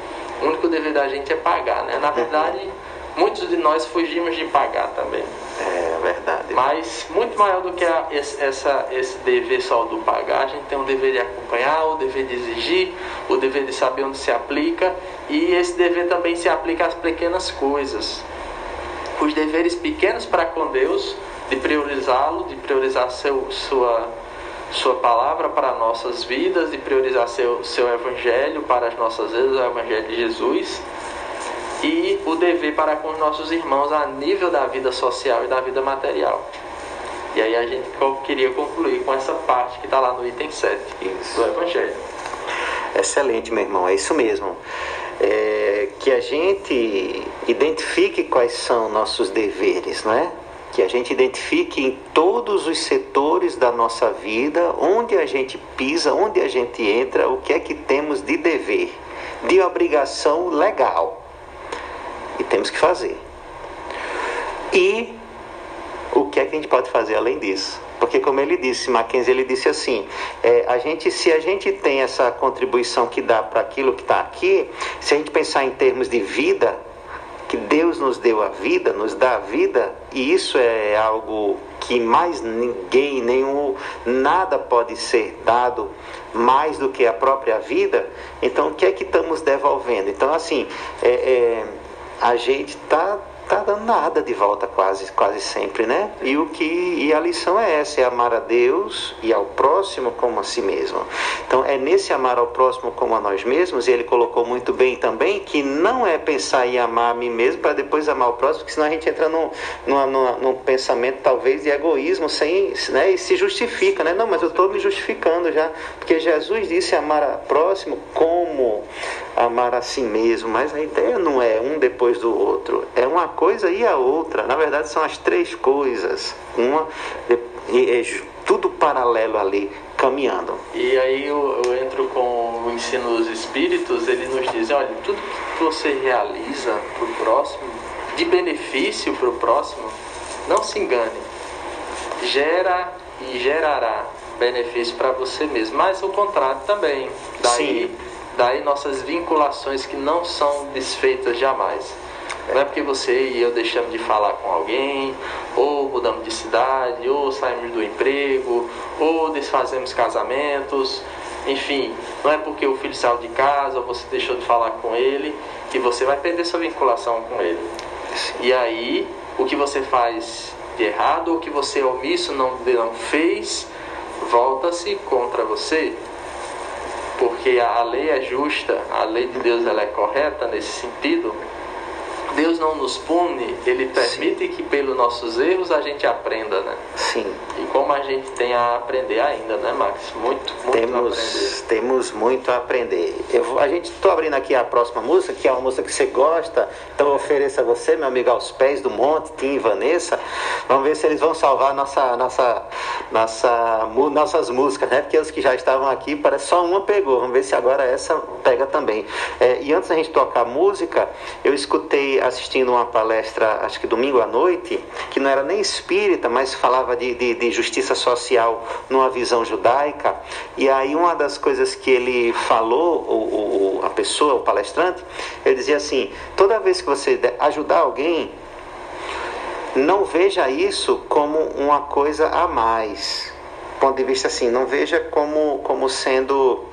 [SPEAKER 3] o único dever da gente é pagar, né? Na verdade, muitos de nós fugimos de pagar também.
[SPEAKER 2] É verdade.
[SPEAKER 3] Mas muito maior do que a, esse, essa, esse dever só do pagar, a gente tem o dever de acompanhar, o dever de exigir, o dever de saber onde se aplica e esse dever também se aplica às pequenas coisas. Os deveres pequenos para com Deus, de priorizá-lo, de priorizar seu, sua, sua palavra para nossas vidas, de priorizar seu, seu evangelho para as nossas vidas, o evangelho de Jesus e o dever para com os nossos irmãos a nível da vida social e da vida material. E aí a gente queria concluir com essa parte que está lá no item 7
[SPEAKER 2] isso.
[SPEAKER 3] do Evangelho.
[SPEAKER 2] Excelente, meu irmão, é isso mesmo. É, que a gente identifique quais são nossos deveres, não é? que a gente identifique em todos os setores da nossa vida, onde a gente pisa, onde a gente entra, o que é que temos de dever, de obrigação legal. E temos que fazer. E o que é que a gente pode fazer além disso? Porque como ele disse, Mackenzie, ele disse assim, é, a gente, se a gente tem essa contribuição que dá para aquilo que está aqui, se a gente pensar em termos de vida, que Deus nos deu a vida, nos dá a vida, e isso é algo que mais ninguém, nenhum, nada pode ser dado mais do que a própria vida, então o que é que estamos devolvendo? Então, assim, é, é, a gente está tá dando nada de volta quase, quase sempre, né? E o que e a lição é essa, é amar a Deus e ao próximo como a si mesmo. Então é nesse amar ao próximo como a nós mesmos, e ele colocou muito bem também que não é pensar em amar a mim mesmo para depois amar o próximo, porque senão a gente entra num, num, num, num pensamento talvez de egoísmo sem, né? E se justifica, né? Não, mas eu estou me justificando já, porque Jesus disse amar ao próximo como amar a si mesmo, mas a ideia não é um depois do outro, é uma coisa e a outra. Na verdade, são as três coisas. Uma e é tudo paralelo ali, caminhando.
[SPEAKER 3] E aí eu, eu, entro com o ensino dos espíritos, ele nos diz, olha, tudo que você realiza para o próximo, de benefício para o próximo, não se engane. Gera e gerará benefício para você mesmo. Mas o contrário também. Daí, Sim. Daí nossas vinculações que não são desfeitas jamais. Não é porque você e eu deixamos de falar com alguém, ou mudamos de cidade, ou saímos do emprego, ou desfazemos casamentos. Enfim, não é porque o filho saiu de casa ou você deixou de falar com ele que você vai perder sua vinculação com ele. E aí, o que você faz de errado, ou o que você omisso não, não fez, volta-se contra você. Porque a lei é justa, a lei de Deus ela é correta nesse sentido Deus não nos pune, Ele permite Sim. que pelos nossos erros a gente aprenda, né?
[SPEAKER 2] Sim.
[SPEAKER 3] E como a gente tem a aprender ainda, né, Max? Muito, muito
[SPEAKER 2] temos,
[SPEAKER 3] a aprender.
[SPEAKER 2] Temos muito a aprender. Eu, a gente estou abrindo aqui a próxima música, que é uma música que você gosta, então eu ofereço a você, meu amigo, aos pés do monte, Tim e Vanessa. Vamos ver se eles vão salvar nossa, nossa, nossa, nossas músicas, né? Porque os que já estavam aqui, parece só uma pegou. Vamos ver se agora essa pega também. É, e antes da gente tocar música, eu escutei assistindo uma palestra, acho que domingo à noite, que não era nem espírita, mas falava de, de, de justiça social numa visão judaica. E aí uma das coisas que ele falou, o, o, a pessoa, o palestrante, ele dizia assim: toda vez que você ajudar alguém, não veja isso como uma coisa a mais. Ponto de vista assim, não veja como, como sendo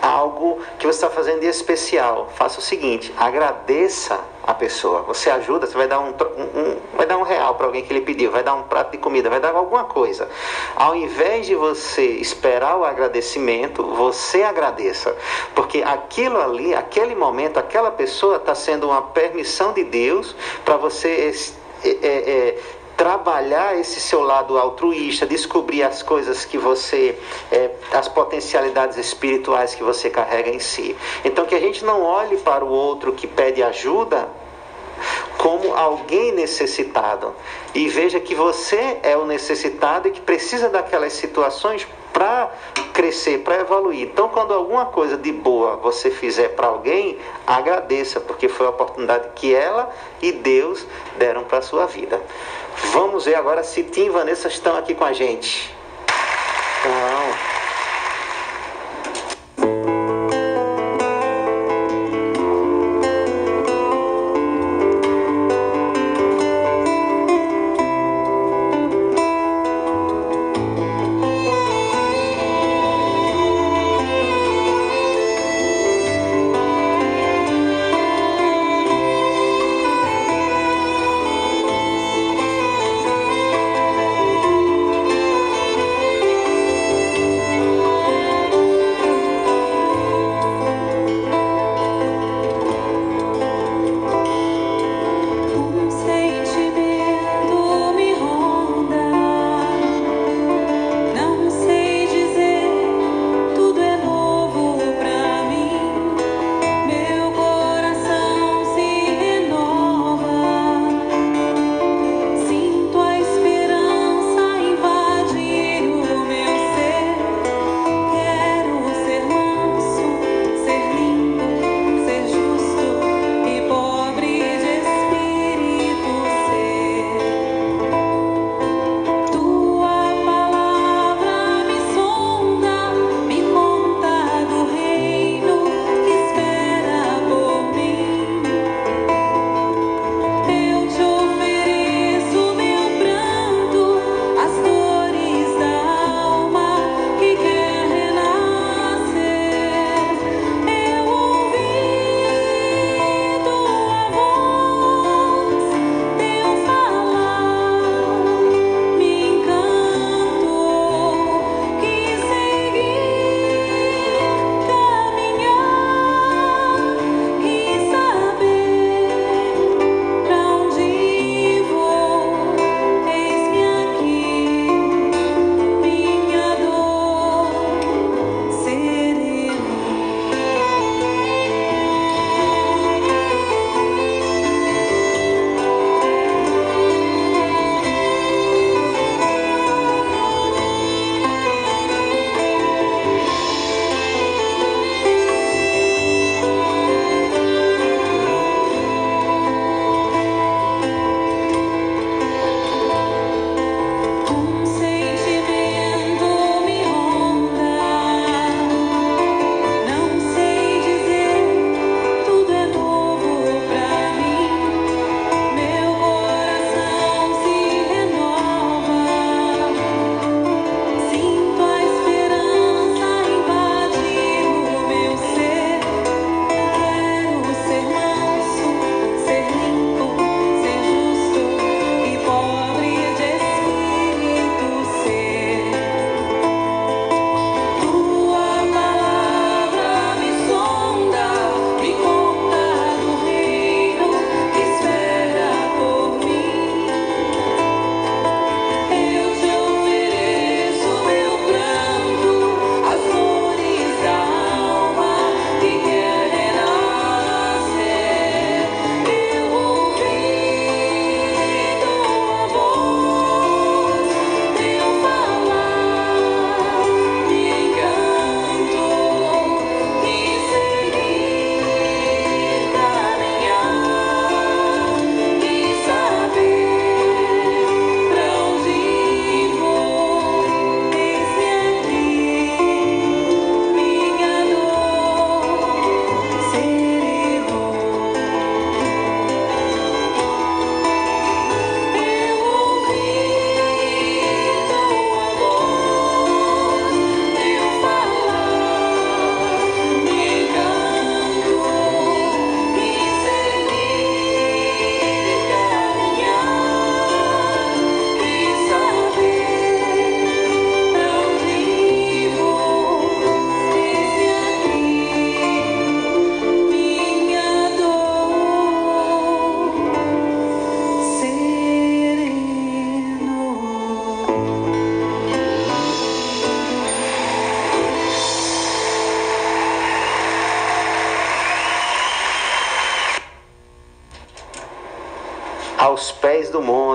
[SPEAKER 2] algo que você está fazendo de especial. Faça o seguinte: agradeça a pessoa. Você ajuda, você vai dar um, um vai dar um real para alguém que lhe pediu, vai dar um prato de comida, vai dar alguma coisa. Ao invés de você esperar o agradecimento, você agradeça, porque aquilo ali, aquele momento, aquela pessoa está sendo uma permissão de Deus para você é, é, é, trabalhar esse seu lado altruísta, descobrir as coisas que você, é, as potencialidades espirituais que você carrega em si. Então, que a gente não olhe para o outro que pede ajuda como alguém necessitado e veja que você é o necessitado e que precisa daquelas situações para crescer, para evoluir. Então, quando alguma coisa de boa você fizer para alguém, agradeça, porque foi a oportunidade que ela e Deus deram para a sua vida. Vamos ver agora se Tim e Vanessa estão aqui com a gente. Então,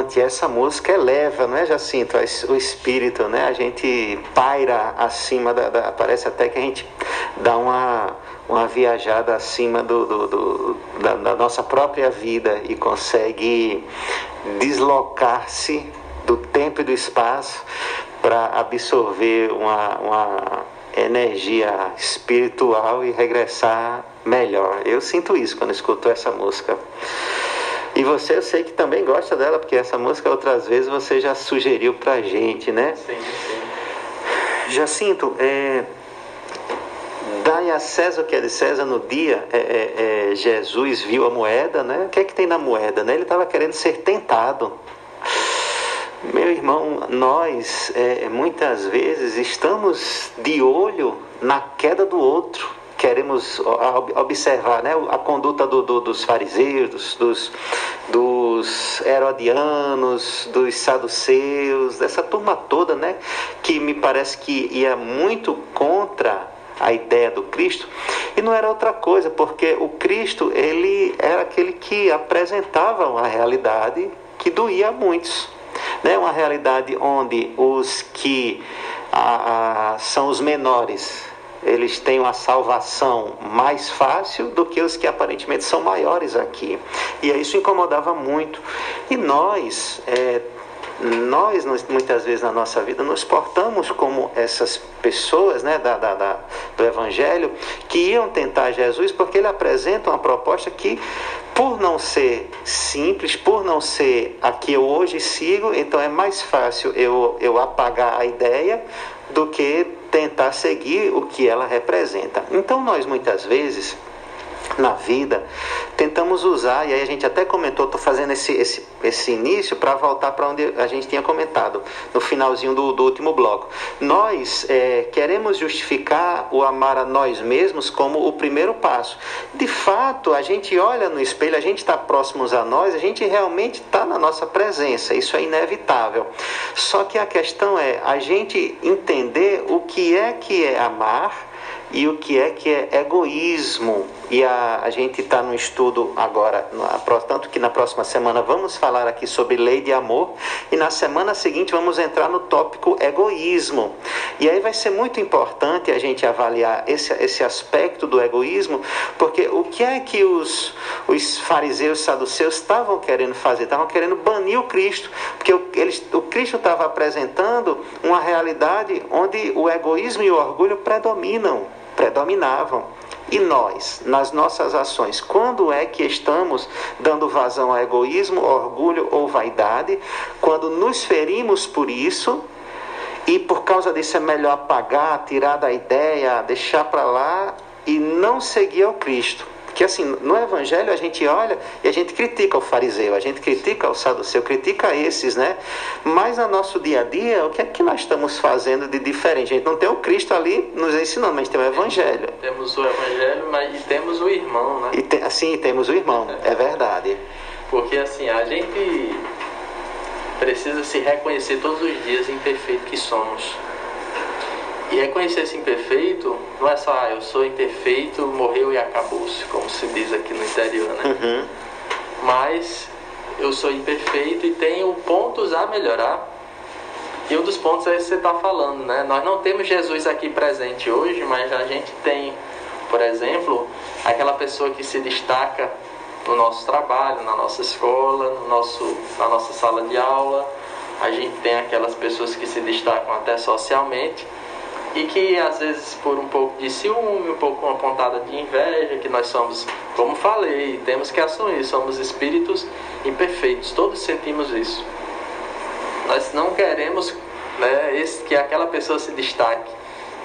[SPEAKER 2] monte. Essa música eleva, não é, Jacinto? O espírito, né? A gente paira acima da, da parece até que a gente dá uma, uma viajada acima do, do, do da, da nossa própria vida e consegue deslocar-se do tempo e do espaço para absorver uma, uma energia espiritual e regressar melhor. Eu sinto isso quando escuto essa música. E você, eu sei que também gosta dela, porque essa música outras vezes você já sugeriu pra gente, né?
[SPEAKER 3] Sim, sim.
[SPEAKER 2] Jacinto, é, dai a César o que é de César no dia, é, é, é, Jesus viu a moeda, né? O que é que tem na moeda, né? Ele estava querendo ser tentado. Meu irmão, nós é, muitas vezes estamos de olho na queda do outro. Queremos observar né, a conduta do, do, dos fariseus, dos, dos herodianos, dos saduceus, dessa turma toda, né, que me parece que ia muito contra a ideia do Cristo e não era outra coisa porque o Cristo ele era aquele que apresentava uma realidade que doía a muitos né? Uma realidade onde os que ah, são os menores, eles têm uma salvação mais fácil do que os que aparentemente são maiores aqui. E isso incomodava muito. E nós, é, nós, muitas vezes na nossa vida, nos portamos como essas pessoas né, da, da, da, do Evangelho que iam tentar Jesus porque ele apresenta uma proposta que, por não ser simples, por não ser a que eu hoje sigo, então é mais fácil eu, eu apagar a ideia do que tentar seguir o que ela representa. Então, nós muitas vezes na vida, tentamos usar, e aí a gente até comentou, estou fazendo esse, esse, esse início para voltar para onde a gente tinha comentado, no finalzinho do, do último bloco. Nós é, queremos justificar o amar a nós mesmos como o primeiro passo. De fato, a gente olha no espelho, a gente está próximos a nós, a gente realmente está na nossa presença, isso é inevitável. Só que a questão é a gente entender o que é que é amar e o que é que é egoísmo. E a, a gente está no estudo agora, tanto que na próxima semana vamos falar aqui sobre lei de amor, e na semana seguinte vamos entrar no tópico egoísmo. E aí vai ser muito importante a gente avaliar esse, esse aspecto do egoísmo, porque o que é que os, os fariseus saduceus estavam querendo fazer? Estavam querendo banir o Cristo, porque o, eles, o Cristo estava apresentando uma realidade onde o egoísmo e o orgulho predominam predominavam. E nós, nas nossas ações, quando é que estamos dando vazão a egoísmo, orgulho ou vaidade? Quando nos ferimos por isso e por causa disso é melhor apagar, tirar da ideia, deixar para lá e não seguir ao Cristo. Que assim, no Evangelho a gente olha e a gente critica o fariseu, a gente critica o saduceu, critica esses, né? Mas no nosso dia a dia, o que é que nós estamos fazendo de diferente? A gente não tem o Cristo ali nos ensinando, mas tem o Evangelho.
[SPEAKER 3] Temos o Evangelho, mas e temos o irmão, né?
[SPEAKER 2] E tem, assim, temos o irmão, é verdade.
[SPEAKER 3] Porque assim, a gente precisa se reconhecer todos os dias imperfeito que somos. E reconhecer-se imperfeito não é só, ah, eu sou imperfeito, morreu e acabou-se, como se diz aqui no interior, né?
[SPEAKER 2] Uhum.
[SPEAKER 3] Mas eu sou imperfeito e tenho pontos a melhorar. E um dos pontos é esse que você está falando, né? Nós não temos Jesus aqui presente hoje, mas a gente tem, por exemplo, aquela pessoa que se destaca no nosso trabalho, na nossa escola, no nosso, na nossa sala de aula. A gente tem aquelas pessoas que se destacam até socialmente e que às vezes por um pouco de ciúme, um pouco uma pontada de inveja, que nós somos, como falei, temos que assumir, somos espíritos imperfeitos, todos sentimos isso. Nós não queremos né, esse, que aquela pessoa se destaque.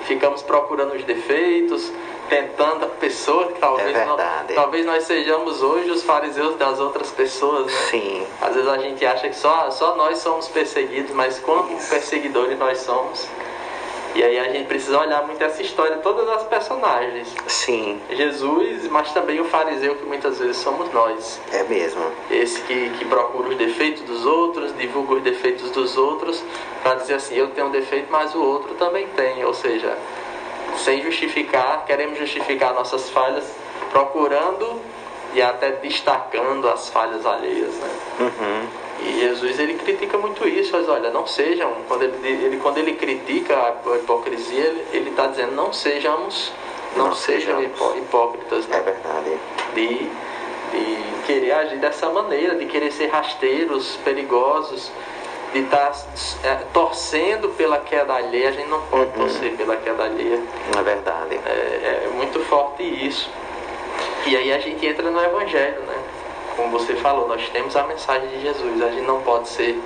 [SPEAKER 3] Ficamos procurando os defeitos, tentando a pessoa que talvez,
[SPEAKER 2] é
[SPEAKER 3] não, talvez nós sejamos hoje os fariseus das outras pessoas. Né?
[SPEAKER 2] Sim.
[SPEAKER 3] Às vezes a gente acha que só, só nós somos perseguidos, mas quanto perseguidores nós somos. E aí a gente precisa olhar muito essa história, todas as personagens.
[SPEAKER 2] Sim.
[SPEAKER 3] Jesus, mas também o fariseu que muitas vezes somos nós.
[SPEAKER 2] É mesmo.
[SPEAKER 3] Esse que, que procura os defeitos dos outros, divulga os defeitos dos outros, para dizer assim, eu tenho um defeito, mas o outro também tem. Ou seja, sem justificar, queremos justificar nossas falhas, procurando e até destacando as falhas alheias, né?
[SPEAKER 2] Uhum.
[SPEAKER 3] E Jesus ele critica muito isso, mas olha, não sejam, quando ele, ele quando ele critica a hipocrisia, ele está dizendo não sejamos, não,
[SPEAKER 2] Não
[SPEAKER 3] sejam
[SPEAKER 2] sejamos.
[SPEAKER 3] hipó- hipócritas,
[SPEAKER 2] É
[SPEAKER 3] né?
[SPEAKER 2] verdade.
[SPEAKER 3] de, de querer agir dessa maneira, de querer ser rasteiros, perigosos, de estar é, torcendo pela queda alheia. A gente não pode torcer pela queda alheia.
[SPEAKER 2] É verdade.
[SPEAKER 3] É, é muito forte isso. E aí a gente entra no Evangelho, né? Como você falou, nós temos a mensagem de Jesus. A gente não pode ser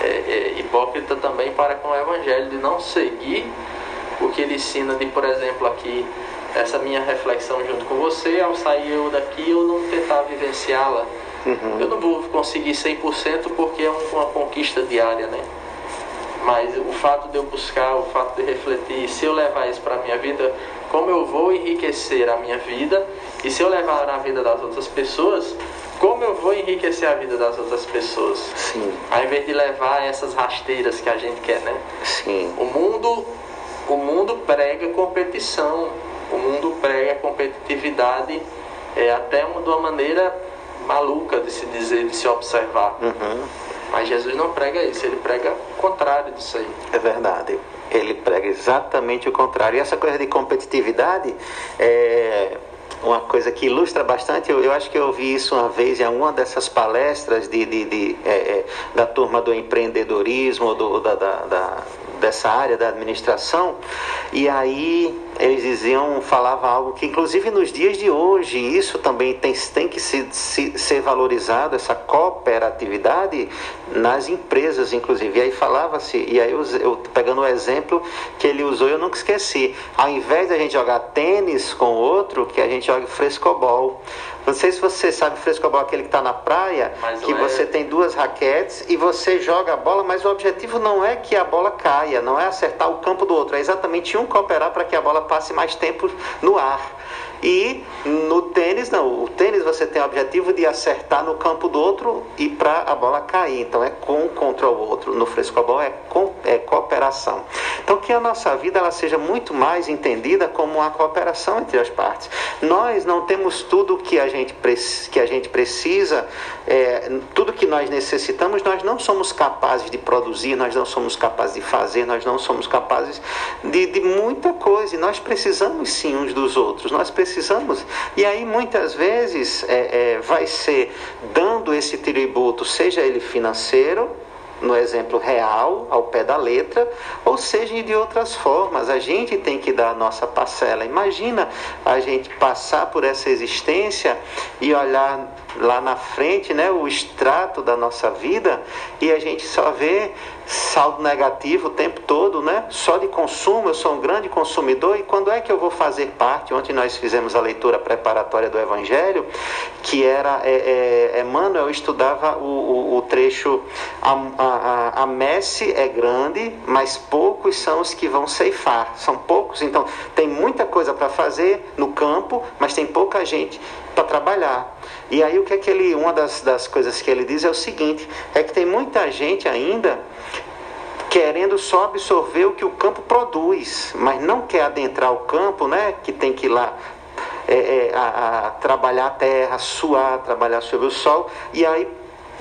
[SPEAKER 3] é, é, hipócrita também para com o Evangelho, de não seguir o que ele ensina de, por exemplo, aqui, essa minha reflexão junto com você, ao sair eu daqui, eu não tentar vivenciá-la. Eu não vou conseguir 100% porque é um- uma conquista diária, né? Mas o fato de eu buscar, o fato de refletir, se eu levar isso para a minha vida, como eu vou enriquecer a minha vida, e se eu levar na vida das outras pessoas, como eu vou enriquecer a vida das outras pessoas.
[SPEAKER 2] Sim,
[SPEAKER 3] Ao invés de levar essas rasteiras que a gente quer, né?
[SPEAKER 2] sim.
[SPEAKER 3] O mundo, o mundo prega competição, o mundo prega competitividade é, até uma, de uma maneira maluca de se dizer, de se observar.
[SPEAKER 2] Uhum.
[SPEAKER 3] Mas Jesus não prega isso, ele prega o contrário disso aí.
[SPEAKER 2] É verdade. Ele prega exatamente o contrário. E essa coisa de competitividade é uma coisa que ilustra bastante. Eu, eu acho que eu ouvi isso uma vez em alguma dessas palestras de, de- de, é, é, da turma do empreendedorismo, do, da, da- da- dessa área da administração. E aí eles diziam, falavam algo que, inclusive nos dias de hoje, isso também tem, tem que se, se- ser valorizado, essa cooperatividade nas empresas, inclusive. E aí falava-se, e aí eu, eu pegando o exemplo que ele usou, eu nunca esqueci. Ao invés da gente jogar tênis com outro, que a gente joga frescobol. Não sei se você sabe, frescobol é aquele que está na praia,
[SPEAKER 3] Mais
[SPEAKER 2] que
[SPEAKER 3] leve.
[SPEAKER 2] você tem duas raquetes e você joga a bola, mas o objetivo não é que a bola caia, não é acertar o campo do outro, é exatamente um cooperar para que a bola passe mais tempo no ar. E no tênis, não, o tênis você tem o objetivo de acertar no campo do outro e para a bola cair. Então é com contra o outro. No frescobol é, com, é cooperação. Então que a nossa vida ela seja muito mais entendida como uma cooperação entre as partes. Nós não temos tudo que a gente, que a gente precisa, é, tudo que nós necessitamos, nós não somos capazes de produzir, nós não somos capazes de fazer, nós não somos capazes de, de muita coisa. E nós precisamos sim uns dos outros, nós precisamos. E aí muitas vezes é, é, vai ser dando esse tributo, seja ele financeiro, no exemplo real, ao pé da letra, ou seja de outras formas. A gente tem que dar a nossa parcela. Imagina a gente passar por essa existência e olhar lá na frente, né, o extrato da nossa vida e a gente só vê saldo negativo o tempo todo, né? Só de consumo, eu sou um grande consumidor e quando é que eu vou fazer parte? Ontem nós fizemos a leitura preparatória do Evangelho, que era é, é, Emmanuel estudava o, o, o trecho a, a, a, messe é grande, mas poucos são os que vão ceifar. São poucos, então tem muita coisa para fazer no campo, mas tem pouca gente para trabalhar. E aí o que é que ele, uma das, das coisas que ele diz é o seguinte, é que tem muita gente ainda querendo só absorver o que o campo produz, mas não quer adentrar o campo, né? Que tem que ir lá é, é, a, a trabalhar a terra, suar, trabalhar sobre o sol. E aí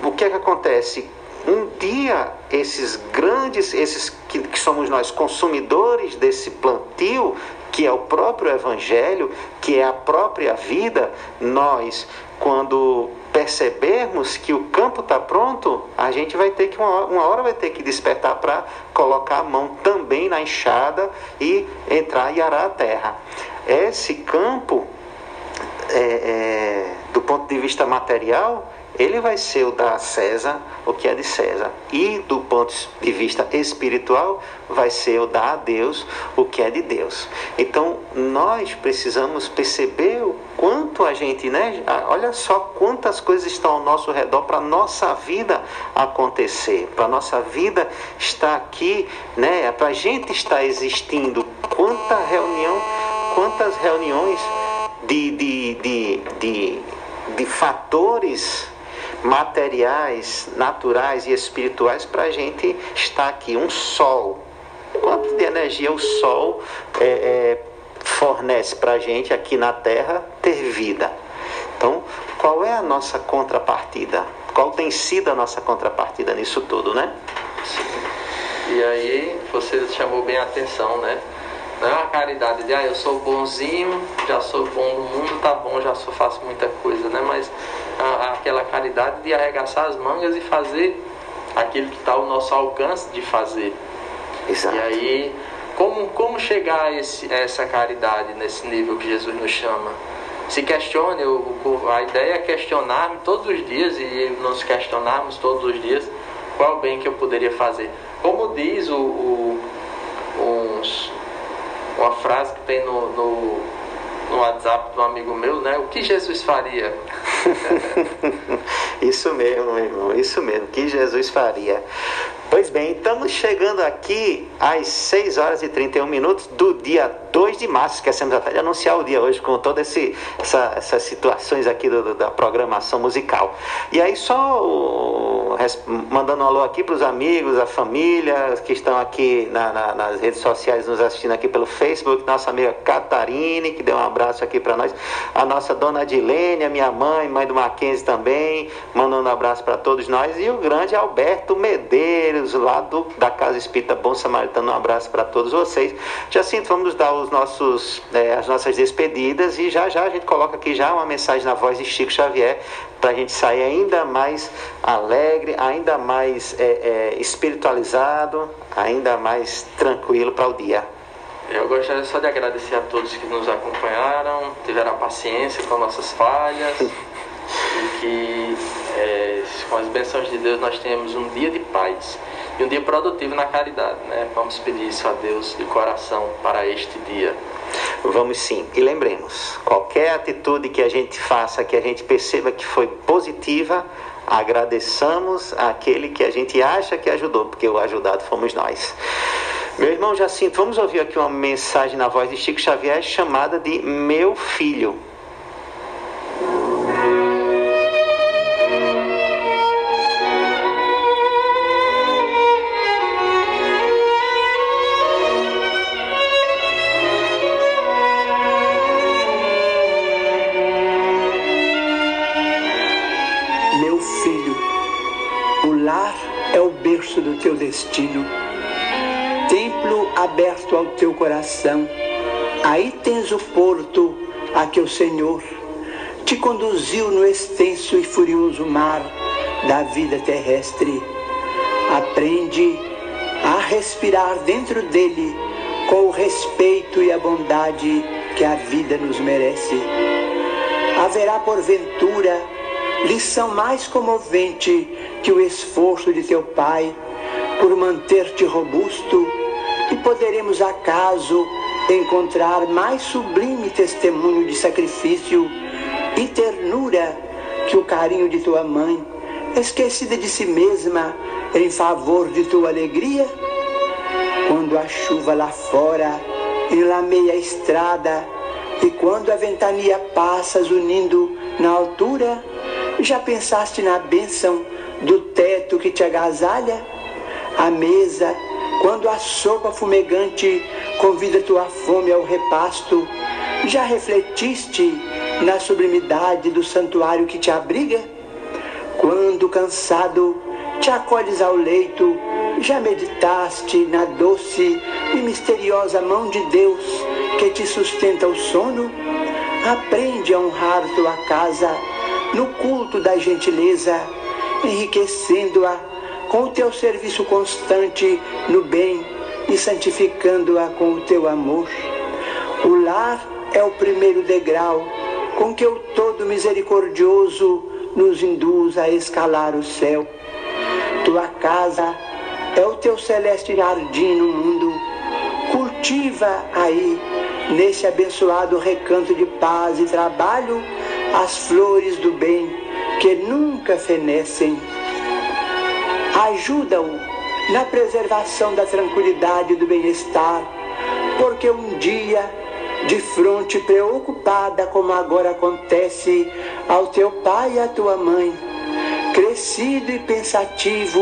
[SPEAKER 2] o que é que acontece? Um dia esses grandes, esses que, que somos nós consumidores desse plantio, que é o próprio Evangelho, que é a própria vida, nós, quando percebermos que o campo está pronto, a gente vai ter que, uma hora, uma hora vai ter que despertar para colocar a mão também na enxada e entrar e arar a terra. Esse campo, é, é, do ponto de vista material, ele vai ser o da César, o que é de César. E do ponto de vista espiritual, vai ser o da Deus, o que é de Deus. Então, nós precisamos perceber o quanto a gente, né? Olha só quantas coisas estão ao nosso redor para nossa vida acontecer, para nossa vida estar aqui, né? Para a gente estar existindo. Quanta reunião, quantas reuniões de, de, de, de, de fatores materiais, naturais e espirituais para a gente estar aqui. Um sol. Quanto de energia o sol é, é, fornece para a gente aqui na Terra ter vida? Então, qual é a nossa contrapartida? Qual tem sido a nossa contrapartida nisso tudo, né?
[SPEAKER 3] E aí você chamou bem a atenção, né? Não é uma caridade de, ah, eu sou bonzinho, já sou bom no mundo, tá bom, já sou, faço muita coisa, né? Mas a, aquela caridade de arregaçar as mangas e fazer aquilo que está ao nosso alcance de fazer.
[SPEAKER 2] Exato.
[SPEAKER 3] E aí, como, como chegar a, esse, a essa caridade nesse nível que Jesus nos chama? Se questione, a ideia é questionar todos os dias e nos questionarmos todos os dias qual bem que eu poderia fazer. Como diz o, o uns, uma frase que tem no, no, no WhatsApp de um amigo meu, né? O que Jesus faria?
[SPEAKER 2] isso mesmo, meu irmão, isso mesmo. O que Jesus faria? Pois bem, estamos chegando aqui às 6 horas e 31 minutos do dia 2 de março. Esquecemos até de anunciar o dia hoje com todas essa, essas situações aqui do, da programação musical. E aí, só o, mandando um alô aqui para os amigos, a família que estão aqui na, na, nas redes sociais nos assistindo aqui pelo Facebook. Nossa amiga Catarine, que deu um abraço aqui para nós. A nossa dona Adilene, a minha mãe, mãe do Mackenzie também, mandando um abraço para todos nós. E o grande Alberto Medeiros lá do, da Casa Espírita Bom Samaritano. Um abraço para todos vocês. Jacinto, vamos dar os nossos, é, as nossas despedidas e já já a gente coloca aqui já uma mensagem na voz de Chico Xavier para a gente sair ainda mais alegre, ainda mais é, é, espiritualizado, ainda mais tranquilo para o dia.
[SPEAKER 3] Eu gostaria só de agradecer a todos que nos acompanharam, tiveram paciência com nossas falhas e que é, com as bênçãos de Deus nós tenhamos um dia de paz e um dia produtivo na caridade. Né? Vamos pedir isso a Deus de coração para este dia.
[SPEAKER 2] Vamos sim. E lembremos, qualquer atitude que a gente faça, que a gente perceba que foi positiva, agradeçamos aquele que a gente acha que ajudou, porque o ajudado fomos nós. Meu irmão Jacinto, vamos ouvir aqui uma mensagem na voz de Chico Xavier chamada de Meu Filho.
[SPEAKER 5] Ao teu coração, aí tens o porto a que o Senhor te conduziu no extenso e furioso mar da vida terrestre. Aprende a respirar dentro dele com o respeito e a bondade que a vida nos merece. Haverá porventura lição mais comovente que o esforço de teu Pai por manter-te robusto e poderemos acaso encontrar mais sublime testemunho de sacrifício e ternura que o carinho de tua mãe, esquecida de si mesma em favor de tua alegria? Quando a chuva lá fora enlameia a estrada e quando a ventania passas unindo na altura, já pensaste na bênção do teto que te agasalha? a mesa, quando a sopa fumegante convida tua fome ao repasto, já refletiste na sublimidade do santuário que te abriga? Quando cansado te acolhes ao leito, já meditaste na doce e misteriosa mão de Deus que te sustenta o sono? Aprende a honrar tua casa no culto da gentileza, enriquecendo-a com o teu serviço constante no bem e santificando-a com o teu amor. O lar é o primeiro degrau com que o Todo Misericordioso nos induz a escalar o céu. Tua casa é o teu celeste jardim no mundo. Cultiva aí, nesse abençoado recanto de paz e trabalho, as flores do bem que nunca fenecem ajuda-o na preservação da tranquilidade e do bem-estar, porque um dia, de fronte preocupada, como agora acontece ao teu pai e à tua mãe, crescido e pensativo,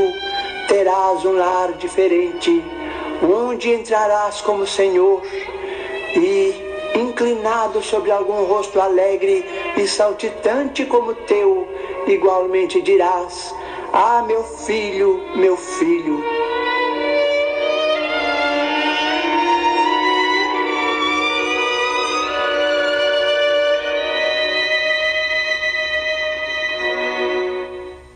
[SPEAKER 5] terás um lar diferente, onde entrarás como Senhor e, inclinado sobre algum rosto alegre, e saltitante como teu, igualmente dirás: Ah, meu filho, meu filho,